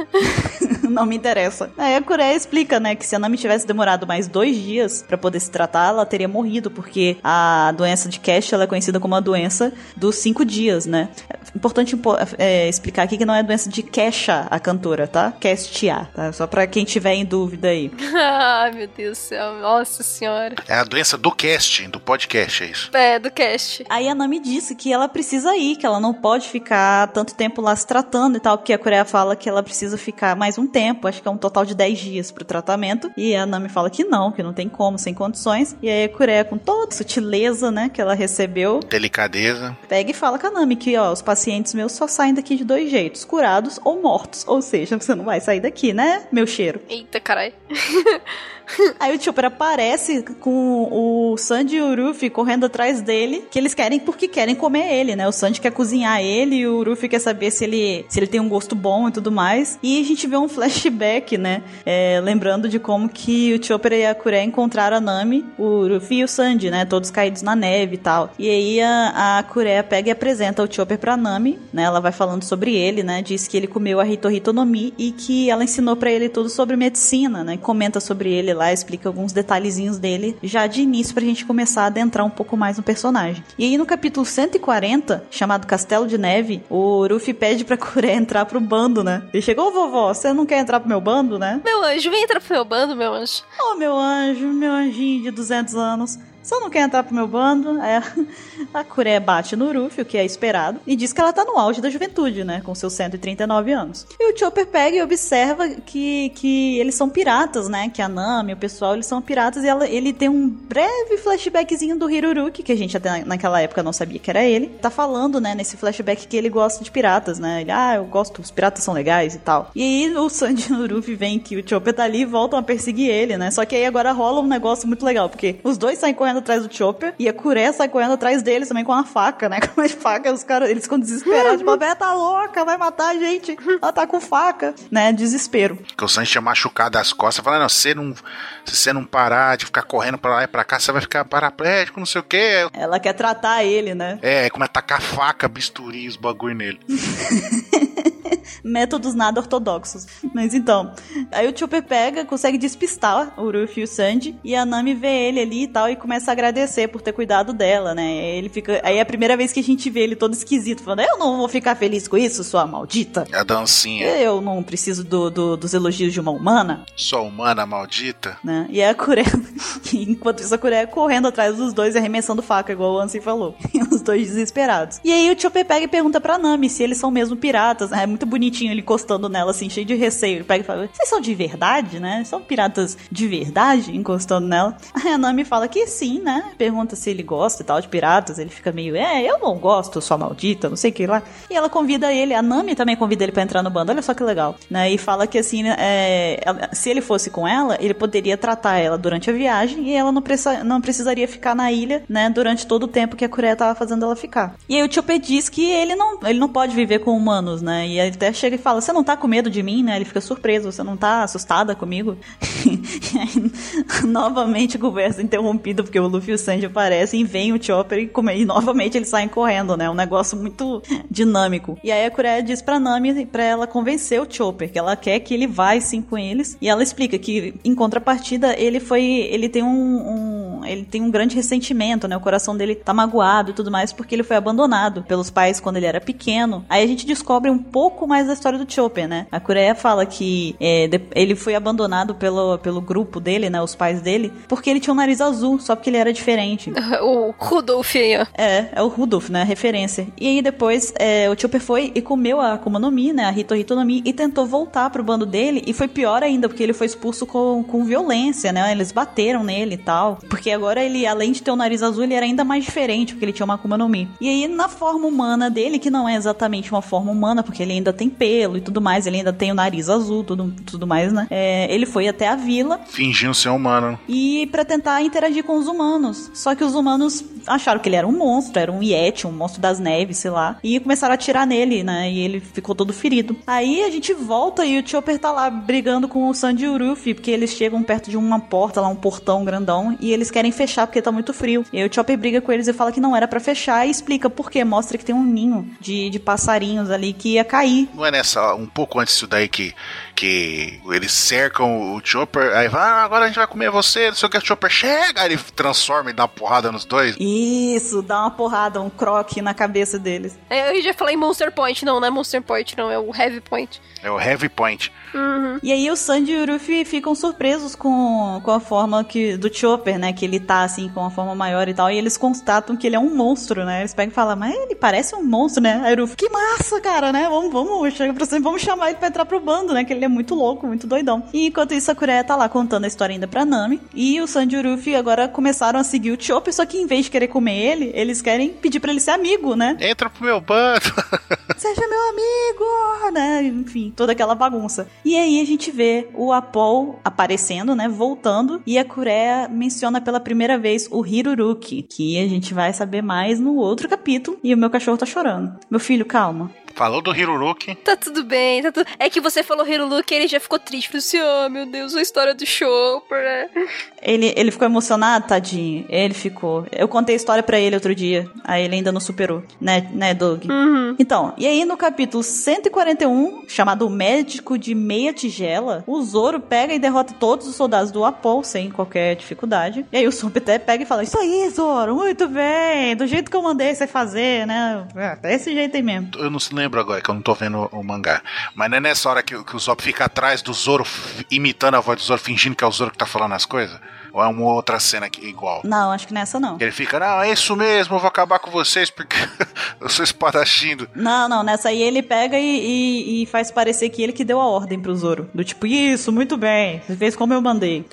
não me interessa. Aí a Kureia explica, né, que se a Nami tivesse demorado mais dois dias pra poder se tratar, ela teria morrido, porque a doença de Cash ela é conhecida como a doença dos cinco dias, né? Importante impo- é, explicar aqui que não é doença de Kesha, a cantora, tá? Kestia, tá? Só pra quem tiver em dúvida aí. Ai, meu Deus do céu. Nossa senhora. É a doença do cast, do podcast, é isso. É, do cast. Aí a Nami disse que ela precisa ir, que ela não pode ficar tanto tempo lá se tratando e tal, porque a Coreia fala que ela precisa ficar mais um tempo, acho que é um total de 10 dias pro tratamento. E a Nami fala que não, que não tem como, sem condições. E aí a Coreia, com toda a sutileza, né, que ela recebeu, Delicadeza. pega e fala com a Nami que, ó, os pacientes meus só saem daqui de dois jeitos, curados ou mortos. Ou seja, você não vai sair daqui, né, meu cheiro? Eita, caralho. Aí o Chopper aparece com o Sandy e o Ruffy correndo atrás dele, que eles querem porque querem comer ele, né? O Sandy quer cozinhar ele e o Ruffy quer saber se ele, se ele tem um gosto bom e tudo mais. E a gente vê um flashback, né? É, lembrando de como que o Chopper e a Kureia encontraram a Nami, o Ruffy e o Sandy, né? Todos caídos na neve e tal. E aí a, a Kureia pega e apresenta o Chopper pra Nami, né? Ela vai falando sobre ele, né? Diz que ele comeu a Hitohito no Mi e que ela ensinou pra ele tudo sobre medicina, né? Comenta sobre ele lá, explica alguns detalhezinhos dele já de início pra gente começar a adentrar um pouco mais no personagem. E aí no capítulo 140, chamado Castelo de Neve, o Ruffy pede pra Kureia entrar pro bando, né? Ele chegou, vovó, você não quer entrar pro meu bando, né? Meu anjo, vem entrar pro meu bando, meu anjo. Oh, meu anjo, meu anjinho de 200 anos. Só não quer entrar pro meu bando. Aí a, Kuré bate no Ruffy, o que é esperado, e diz que ela tá no auge da juventude, né? Com seus 139 anos. E o Chopper pega e observa que, que eles são piratas, né? Que a Nami, o pessoal, eles são piratas. E ela, ele tem um breve flashbackzinho do Hiruruki, que a gente até naquela época não sabia que era ele. Tá falando, né, nesse flashback que ele gosta de piratas, né? Ele, ah, eu gosto, os piratas são legais e tal. E aí o Sanji e o Ruffy vem que o Chopper tá ali e voltam a perseguir ele, né? Só que aí agora rola um negócio muito legal, porque os dois saem correndo atrás do Chopper e a Kuré sai correndo atrás deles também com uma faca, né? Com uma faca, os caras, eles ficam desesperados, tipo, a véia tá louca, vai matar a gente. Ela tá com faca, né? Desespero. Que o Sanji tinha machucado as costas, falando, não, se não, se você não parar de ficar correndo pra lá e pra cá, você vai ficar paraplégico, não sei o quê. Ela quer tratar ele, né? É, como é tacar faca, bisturi, os bagulho nele. Métodos nada ortodoxos. Mas então, aí o Chopper pega, consegue despistar o Ruffy e o Sanji, e a Nami vê ele ali e tal, e começa a agradecer por ter cuidado dela, né? Ele fica. Aí é a primeira vez que a gente vê ele todo esquisito, falando: Eu não vou ficar feliz com isso, sua maldita. A dancinha. Eu não preciso do, do, dos elogios de uma humana. Sua humana maldita. Né? E a Kuré, enquanto isso, a Kuré correndo atrás dos dois e arremessando faca, igual o Ansem falou. Os dois desesperados. E aí o Chopper pega e pergunta pra Nami se eles são mesmo piratas. É muito bonitinho ele encostando nela, assim, cheio de receio. Ele pega e fala: Vocês são de verdade, né? São piratas de verdade? Encostando nela. Aí a Nami fala que sim, né? Pergunta se ele gosta e tal de piratas. Ele fica meio: É, eu não gosto, sua maldita, não sei o que lá. E ela convida ele, a Nami também convida ele pra entrar no bando. Olha só que legal, né? E fala que assim, é, se ele fosse com ela, ele poderia tratar ela durante a viagem e ela não, precisa, não precisaria ficar na ilha, né? Durante todo o tempo que a Coreia tava fazendo ela ficar. E aí o Chopper diz que ele não, ele não pode viver com humanos, né? E ele até chega e fala: Você não tá com medo de mim, né? Ele fica surpreso: Você não tá assustada comigo? aí, novamente, conversa interrompida, porque o Luffy e o Sanji aparecem e vem o Chopper e, come... e novamente eles saem correndo, né? Um negócio muito dinâmico. E aí a Coreia diz pra Nami pra ela convencer o Chopper, que ela quer que ele vá sim com eles. E ela explica que, em contrapartida, ele foi. Ele tem um, um ele tem um grande ressentimento, né? O coração dele tá magoado e tudo mais, porque ele foi abandonado pelos pais quando ele era pequeno. Aí a gente descobre um pouco mais da história do Chopper, né? A Coreia fala que é, ele foi abandonado pelo, pelo grupo dele, né? Os pais dele, porque ele tinha um nariz azul, só porque ele era diferente. o Rudolf aí, ó. É, é o Rudolf, né? A referência. E aí depois é, o Chopper foi e comeu a Akuma no Mi, né? A Hito Hito no Mi, e tentou voltar pro bando dele. E foi pior ainda, porque ele foi expulso com, com violência, né? Eles bateram nele e tal. Porque agora ele, além de ter o nariz azul, ele era ainda mais diferente, porque ele tinha uma Akuma no Mi. E aí, na forma humana dele, que não é exatamente uma forma humana, porque ele ainda tem pelo e tudo mais, ele ainda tem o nariz azul, tudo, tudo mais, né? É, ele foi até a vila. Fingindo ser humano. E para tentar interagir com os humanos. Só que os humanos acharam que ele era um monstro, era um Yeti, um monstro das neves, sei lá. E começaram a atirar nele, né? E ele ficou todo ferido. Aí a gente volta e o Chopper tá lá brigando com o Sanji o Ruffy, porque eles chegam perto de uma porta lá, um portão grandão, e eles querem fechar porque tá muito frio. E aí o Chopper briga com eles e fala que não era para fechar e explica por quê. Mostra que tem um ninho de, de passarinhos ali que ia cair. Não é nessa, um pouco antes disso daí que, que eles cercam o Chopper, aí vai, ah, agora a gente vai comer você, não sei o que, o Chopper chega, aí ele transforma e dá uma porrada nos dois. Isso, dá uma porrada, um croque na cabeça deles. É, eu já falei Monster Point, não, não é Monster Point, não, é o Heavy Point. É o Heavy Point. Uhum. E aí o Sanji e o Ruffy ficam surpresos com, com a forma que, do Chopper, né? Que ele tá assim, com uma forma maior e tal. E eles constatam que ele é um monstro, né? Eles pegam e falam, mas ele parece um monstro, né? Aí o Ruffy, que massa, cara, né? Vamos, vamos, chega pra cima, vamos chamar ele pra entrar pro bando, né? Que ele é muito louco, muito doidão. E enquanto isso, a Kureia tá lá contando a história ainda pra Nami. E o Sanji e o Ruffy agora começaram a seguir o Chopper, só que em vez de querer comer ele, eles querem pedir pra ele ser amigo, né? Entra pro meu bando. Seja meu amigo, né? Enfim, toda aquela bagunça. E aí a gente vê o Apol aparecendo, né? Voltando. E a Kureia menciona pela primeira vez o Hiruruki, que a gente vai saber mais no outro capítulo. E o meu cachorro tá chorando. Meu filho, calma. Falou do Hiruruki. Tá tudo bem, tá tudo... É que você falou Hiruruki e ele já ficou triste. Falou assim, oh meu Deus, a história do Chopper, né? Ele, ele ficou emocionado, tadinho. Ele ficou. Eu contei a história para ele outro dia. Aí ele ainda não superou, né, né Doug? Uhum. Então, e aí no capítulo 141, chamado Médico de Meia Tigela, o Zoro pega e derrota todos os soldados do Apol sem qualquer dificuldade. E aí o Sop até pega e fala: Isso aí, Zoro, muito bem, do jeito que eu mandei você fazer, né? É, desse jeito aí mesmo. Eu não lembro agora, que eu não tô vendo o mangá. Mas não é nessa hora que, que o Zop fica atrás do Zoro, imitando a voz do Zoro, fingindo que é o Zoro que tá falando as coisas? Ou é uma outra cena que, igual? Não, acho que nessa não. Ele fica, não, é isso mesmo, eu vou acabar com vocês porque eu sou espadachim. Não, não, nessa aí ele pega e, e, e, faz parecer que ele que deu a ordem pro Zoro. Do tipo, isso, muito bem, você fez como eu mandei.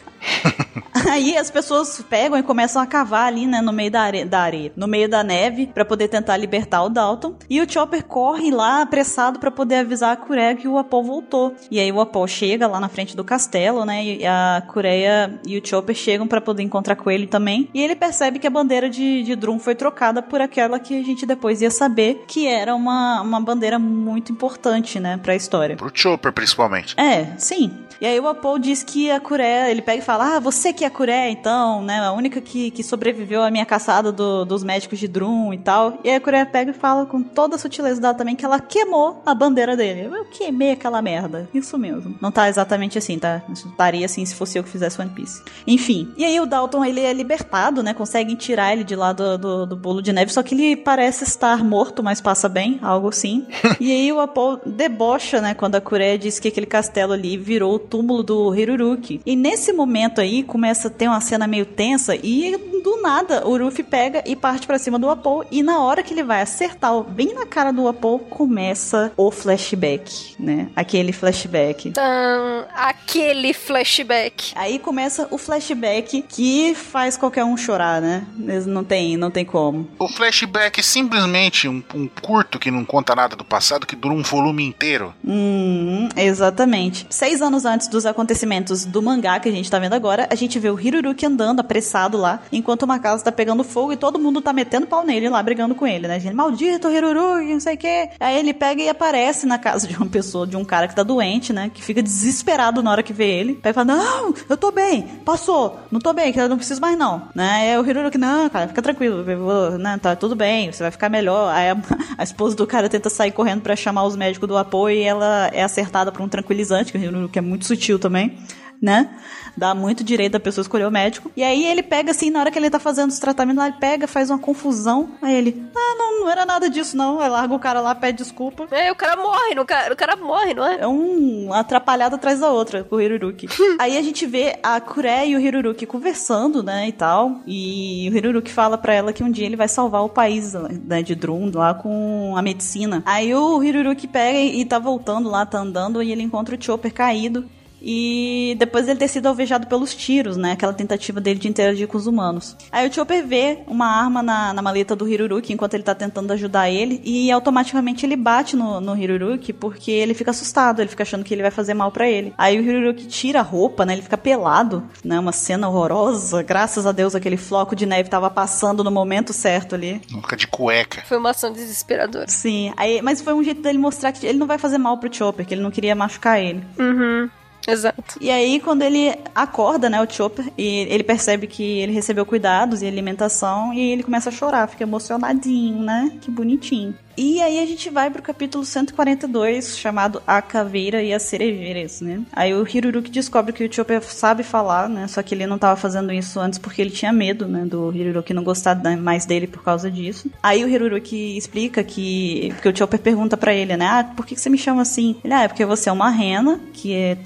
Aí as pessoas pegam e começam a cavar ali, né, no meio da, are da areia, no meio da neve, para poder tentar libertar o Dalton. E o Chopper corre lá apressado para poder avisar a Cureia que o Apol voltou. E aí o Apol chega lá na frente do castelo, né, e a Cureia e o Chopper chegam para poder encontrar com ele também. E ele percebe que a bandeira de, de Drum foi trocada por aquela que a gente depois ia saber que era uma, uma bandeira muito importante, né, pra história. Pro Chopper, principalmente. É, sim. E aí o Apol diz que a Cureia, ele pega e fala: Ah, você que é a Cureia, então, né? A única que, que sobreviveu à minha caçada do, dos médicos de Drum e tal. E aí a Cureia pega e fala com toda a sutileza dela também que ela queimou a bandeira dele. Eu queimei aquela merda. Isso mesmo. Não tá exatamente assim, tá? Estaria assim se fosse eu que fizesse One Piece. Enfim. E aí o Dalton, ele é libertado, né? Conseguem tirar ele de lá do, do, do bolo de neve. Só que ele parece estar morto, mas passa bem, algo assim. e aí o Apol debocha, né? Quando a Cureia diz que aquele castelo ali virou túmulo do Hiruruki. E nesse momento aí começa a ter uma cena meio tensa e do nada o Ruffy pega e parte para cima do Apol e na hora que ele vai acertar bem na cara do Apol começa o flashback, né? Aquele flashback. Então, aquele flashback. Aí começa o flashback que faz qualquer um chorar, né? Não tem, não tem como. O flashback é simplesmente um, um curto que não conta nada do passado que dura um volume inteiro. Hum, exatamente. Seis anos antes dos acontecimentos do mangá que a gente tá vendo agora, a gente vê o Hiruruki andando apressado lá, enquanto uma casa tá pegando fogo e todo mundo tá metendo pau nele lá, brigando com ele, né? Gente, maldito Hiruruki, não sei o quê. Aí ele pega e aparece na casa de uma pessoa, de um cara que tá doente, né? Que fica desesperado na hora que vê ele. Pega fala, não, eu tô bem, passou, não tô bem, que eu não preciso mais não, né? Aí o Hiruruki, não, cara, fica tranquilo, vou, né? Tá tudo bem, você vai ficar melhor. Aí a, a esposa do cara tenta sair correndo para chamar os médicos do apoio e ela é acertada por um tranquilizante, que é muito sutil também né? Dá muito direito da pessoa escolher o médico. E aí ele pega assim, na hora que ele tá fazendo os tratamentos lá, ele pega, faz uma confusão. Aí ele, ah, não, não era nada disso, não. Aí larga o cara lá, pede desculpa. É, o cara morre, no cara, o cara morre, não é? É um atrapalhado atrás da outra, o Hiruruki. aí a gente vê a Kure e o Hiruruki conversando, né, e tal. E o Hiruruki fala para ela que um dia ele vai salvar o país né, de Drum lá com a medicina. Aí o Hiruruki pega e tá voltando lá, tá andando, e ele encontra o Chopper caído e depois ele ter sido alvejado pelos tiros, né? Aquela tentativa dele de interagir com os humanos. Aí o Chopper vê uma arma na, na maleta do Hiruruki enquanto ele tá tentando ajudar ele e automaticamente ele bate no, no Hiruruki porque ele fica assustado, ele fica achando que ele vai fazer mal para ele. Aí o Hiruruki tira a roupa, né? Ele fica pelado, né? Uma cena horrorosa. Graças a Deus aquele floco de neve tava passando no momento certo ali. Fica de cueca. Foi uma ação desesperadora. Sim, aí, mas foi um jeito dele mostrar que ele não vai fazer mal pro Chopper, que ele não queria machucar ele. Uhum. Exato. E aí, quando ele acorda, né, o Chopper, e ele percebe que ele recebeu cuidados e alimentação, e ele começa a chorar, fica emocionadinho, né? Que bonitinho. E aí a gente vai pro capítulo 142, chamado A Caveira e as Cerejeiras, né? Aí o Hiruruki descobre que o Chopper sabe falar, né? Só que ele não tava fazendo isso antes porque ele tinha medo, né? Do Hiruruki não gostar mais dele por causa disso. Aí o Hiruruki explica que... Porque o Chopper pergunta para ele, né? Ah, por que você me chama assim? Ele, ah, é porque você é uma rena, que é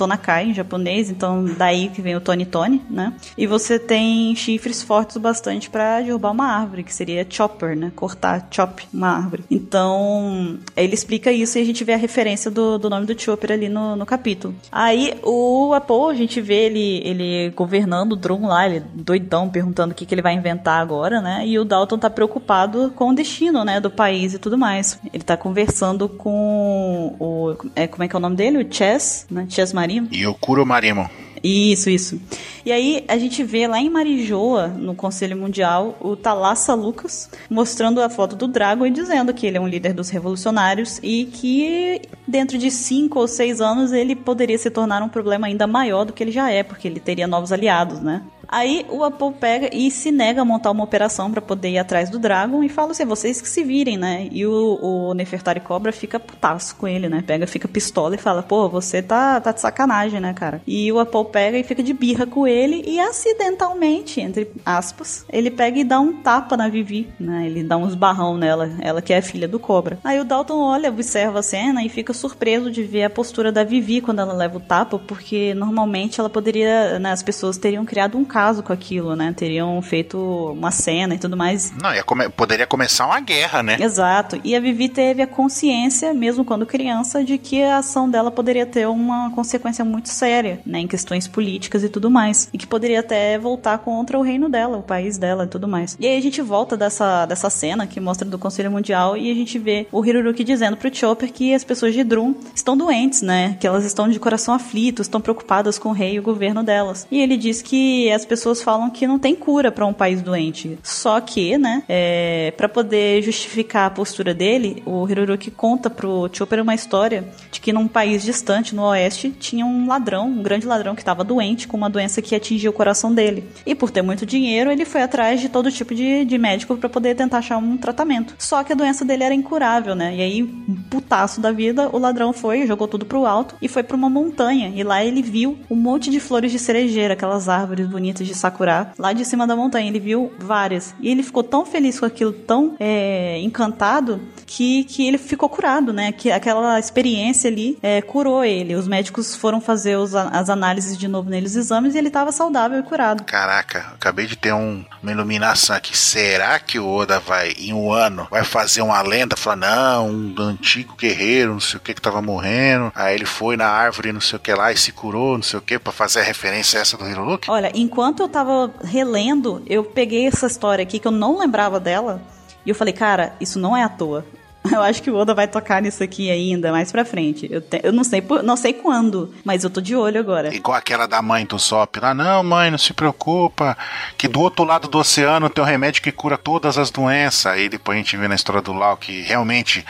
Em japonês, então daí que vem o Tony Tony, né? E você tem chifres fortes o bastante para derrubar uma árvore, que seria chopper, né? Cortar, chop, uma árvore. Então ele explica isso e a gente vê a referência do, do nome do Chopper ali no, no capítulo. Aí, o Apo, a gente vê ele, ele governando o Drum lá, ele doidão, perguntando o que, que ele vai inventar agora, né? E o Dalton tá preocupado com o destino, né, do país e tudo mais. Ele tá conversando com o... É, como é que é o nome dele? O Chess, né? Chess Marimo. E o Kuro Marimo. Isso, isso. E aí a gente vê lá em Marijoa, no Conselho Mundial, o Talassa Lucas mostrando a foto do Drago e dizendo que ele é um líder dos revolucionários e que dentro de cinco ou seis anos ele poderia se tornar um problema ainda maior do que ele já é, porque ele teria novos aliados, né? Aí o Apple pega e se nega a montar uma operação para poder ir atrás do Dragon e fala assim: vocês que se virem, né? E o, o Nefertari Cobra fica putaço com ele, né? Pega, fica pistola e fala: pô, você tá, tá de sacanagem, né, cara? E o Apple pega e fica de birra com ele e acidentalmente, entre aspas, ele pega e dá um tapa na Vivi, né? Ele dá uns barrão nela, ela que é filha do Cobra. Aí o Dalton olha, observa a cena e fica surpreso de ver a postura da Vivi quando ela leva o tapa, porque normalmente ela poderia, né, as pessoas teriam criado um caso com aquilo, né? Teriam feito uma cena e tudo mais. Não, come poderia começar uma guerra, né? Exato. E a Vivi teve a consciência, mesmo quando criança, de que a ação dela poderia ter uma consequência muito séria, né, em questões políticas e tudo mais, e que poderia até voltar contra o reino dela, o país dela e tudo mais. E aí a gente volta dessa, dessa cena que mostra do Conselho Mundial e a gente vê o Hiruruki dizendo pro Chopper que as pessoas de Drum estão doentes, né? Que elas estão de coração aflito, estão preocupadas com o rei e o governo delas. E ele diz que as pessoas falam que não tem cura para um país doente. Só que, né, é, para poder justificar a postura dele, o Hiruruki conta pro Chopper uma história de que num país distante, no oeste, tinha um ladrão, um grande ladrão que estava doente com uma doença que atingia o coração dele. E por ter muito dinheiro, ele foi atrás de todo tipo de, de médico para poder tentar achar um tratamento. Só que a doença dele era incurável, né? E aí, um putaço da vida, o ladrão foi, jogou tudo pro alto e foi para uma montanha. E lá ele viu um monte de flores de cerejeira, aquelas árvores bonitas de sakura, lá de cima da montanha. Ele viu várias. E ele ficou tão feliz com aquilo, tão é, encantado, que, que ele ficou curado, né? Que aquela experiência ali é, curou ele. Os médicos foram fazer os, as análises de novo neles, os exames, e ele estava saudável e curado. Caraca, acabei de ter um, uma iluminação aqui. Será que o Oda vai, em um ano, vai fazer uma lenda? Falar, não, um antigo guerreiro, não sei o que, que tava morrendo. Aí ele foi na árvore, não sei o que lá, e se curou, não sei o que, para fazer a referência a essa do Hiruluki? Olha, enquanto eu tava relendo, eu peguei essa história aqui que eu não lembrava dela. E eu falei, cara, isso não é à toa. Eu acho que o Oda vai tocar nisso aqui ainda mais pra frente. Eu, te, eu não sei não sei quando, mas eu tô de olho agora. Igual aquela da mãe do Sop lá, não, mãe, não se preocupa, que do outro lado do oceano tem um remédio que cura todas as doenças. Aí depois a gente vê na história do Lau que realmente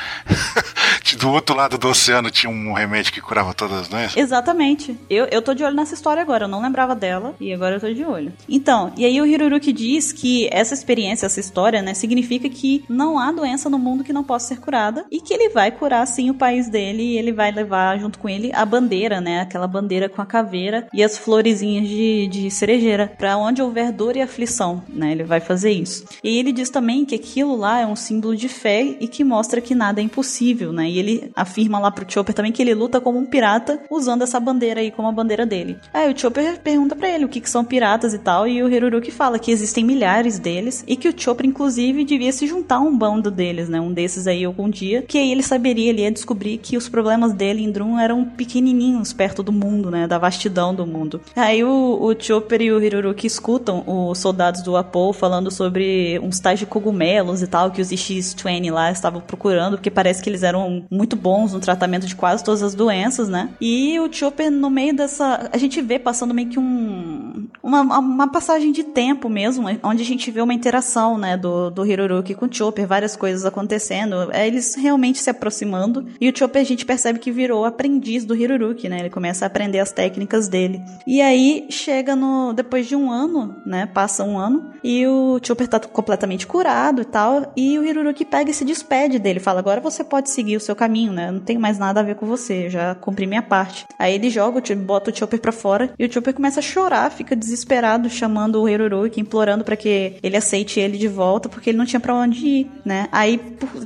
do outro lado do oceano tinha um remédio que curava todas as doenças. Exatamente. Eu, eu tô de olho nessa história agora, eu não lembrava dela e agora eu tô de olho. Então, e aí o Hiruruki diz que essa experiência, essa história, né, significa que não há doença no mundo que não possa ser curada e que ele vai curar sim o país dele e ele vai levar junto com ele a bandeira, né? Aquela bandeira com a caveira e as florezinhas de, de cerejeira para onde houver dor e aflição, né? Ele vai fazer isso. E ele diz também que aquilo lá é um símbolo de fé e que mostra que nada é impossível, né? E ele afirma lá pro Chopper também que ele luta como um pirata usando essa bandeira aí como a bandeira dele. Aí o Chopper pergunta para ele o que, que são piratas e tal e o Hiruruki fala que existem milhares deles e que o Chopper inclusive devia se juntar a um bando deles, né? Um desses aí algum dia, que aí ele saberia, ele ia descobrir que os problemas dele em Drum eram pequenininhos perto do mundo, né? Da vastidão do mundo. Aí o, o Chopper e o Hiruruki escutam os soldados do Apo falando sobre uns tais de cogumelos e tal que os X-20 lá estavam procurando, porque parece que eles eram muito bons no tratamento de quase todas as doenças, né? E o Chopper, no meio dessa. A gente vê passando meio que um. Uma, uma passagem de tempo mesmo, onde a gente vê uma interação, né? Do, do Hiruruki com o Chopper, várias coisas acontecendo. É eles realmente se aproximando. E o Chopper a gente percebe que virou aprendiz do Hiruruki, né? Ele começa a aprender as técnicas dele. E aí chega no. Depois de um ano, né? Passa um ano. E o Chopper tá completamente curado e tal. E o Hiruruki pega e se despede dele. Fala: agora você pode seguir o seu caminho, né? Não tem mais nada a ver com você. Já cumpri minha parte. Aí ele joga, bota o Chopper pra fora. E o Chopper começa a chorar, fica desesperado, chamando o Hiruruki, implorando para que ele aceite ele de volta, porque ele não tinha para onde ir, né? Aí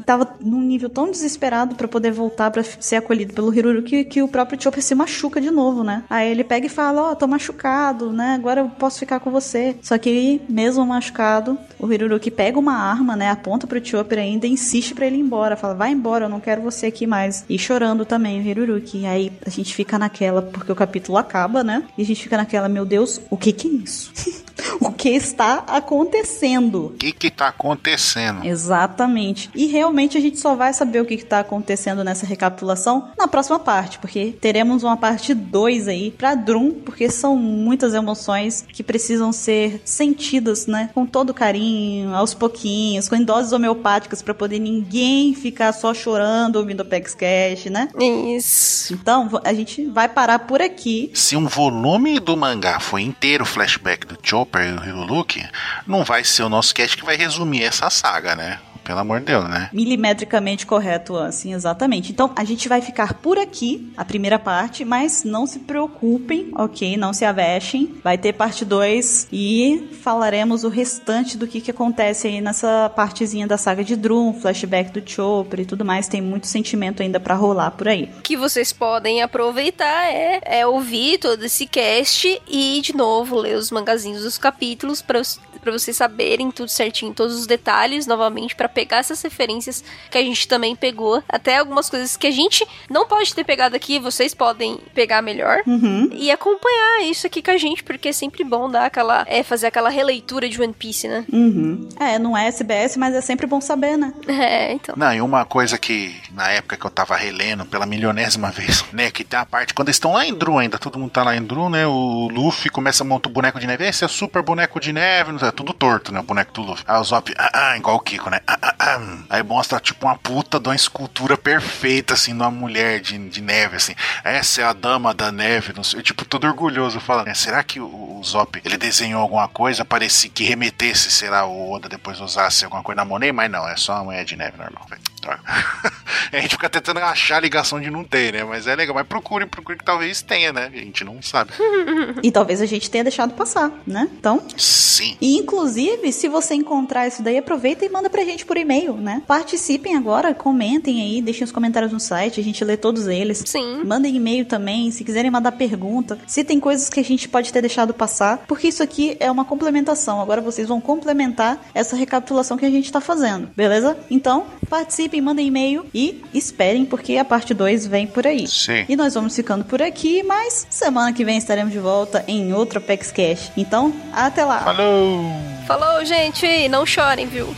tava num nível tão desesperado para poder voltar para ser acolhido pelo Hiruruki que o próprio Chopper se machuca de novo, né? Aí ele pega e fala: Ó, oh, tô machucado, né? Agora eu posso ficar com você. Só que, mesmo machucado, o Hiruruki pega uma arma, né? Aponta pro Chopper ainda e insiste para ele ir embora. Fala: vai embora, eu não quero você aqui mais. E chorando também o Hiruruki. Aí a gente fica naquela, porque o capítulo acaba, né? E a gente fica naquela: meu Deus, o que que é isso? o que está acontecendo? O que que tá acontecendo? Exatamente. E realmente a gente só vai saber o que está acontecendo nessa recapitulação na próxima parte, porque teremos uma parte 2 aí para Drum, porque são muitas emoções que precisam ser sentidas, né, com todo carinho, aos pouquinhos, com doses homeopáticas para poder ninguém ficar só chorando ouvindo o Pex Cash, né? Isso. Então, a gente vai parar por aqui. Se um volume do mangá foi inteiro flashback do Chopper Chopper e o Luke, não vai ser o nosso cast que vai resumir essa saga, né? Pelo amor de Deus, né? Milimetricamente correto, assim, exatamente. Então, a gente vai ficar por aqui, a primeira parte, mas não se preocupem, ok? Não se avexem. Vai ter parte 2 e falaremos o restante do que, que acontece aí nessa partezinha da saga de Drum, flashback do Chopper e tudo mais. Tem muito sentimento ainda para rolar por aí. O que vocês podem aproveitar é, é ouvir todo esse cast e, de novo, ler os mangazinhos dos capítulos para para vocês saberem tudo certinho, todos os detalhes novamente para pegar essas referências que a gente também pegou, até algumas coisas que a gente não pode ter pegado aqui, vocês podem pegar melhor uhum. e acompanhar isso aqui com a gente, porque é sempre bom dar aquela é fazer aquela releitura de One Piece, né? Uhum. É, não é SBS, mas é sempre bom saber, né? É, então. Não, e uma coisa que na época que eu tava relendo pela milionésima vez, né, que tem a parte quando eles estão lá em Dru ainda, todo mundo tá lá em Dru, né? O Luffy começa a montar o boneco de neve, esse é super boneco de neve, não sei, tudo torto, né? O boneco do Luffy. Aí o Zop, ah, ah, igual o Kiko, né? Ah, ah, ah. Aí mostra, tipo, uma puta de uma escultura perfeita, assim, de uma mulher de, de neve, assim. Essa é a dama da neve, não sei. Tipo, todo orgulhoso, falando, será que o, o Zop, ele desenhou alguma coisa, parecia que remetesse, será, o Oda depois usasse alguma coisa na Monet? Mas não, é só uma mulher de neve normal, velho. a gente fica tentando achar a ligação de não ter, né? Mas é legal. Mas procure, procure que talvez tenha, né? A gente não sabe. e talvez a gente tenha deixado passar, né? Então. Sim. E inclusive, se você encontrar isso daí, aproveita e manda pra gente por e-mail, né? Participem agora, comentem aí, deixem os comentários no site, a gente lê todos eles. Sim. Mandem e-mail também, se quiserem mandar pergunta, se tem coisas que a gente pode ter deixado passar, porque isso aqui é uma complementação. Agora vocês vão complementar essa recapitulação que a gente tá fazendo, beleza? Então, participem, mandem e-mail e esperem, porque a parte 2 vem por aí. Sim. E nós vamos ficando por aqui, mas semana que vem estaremos de volta em outro Apex Cash. Então, até lá. Falou! Falou, gente! Não chorem, viu?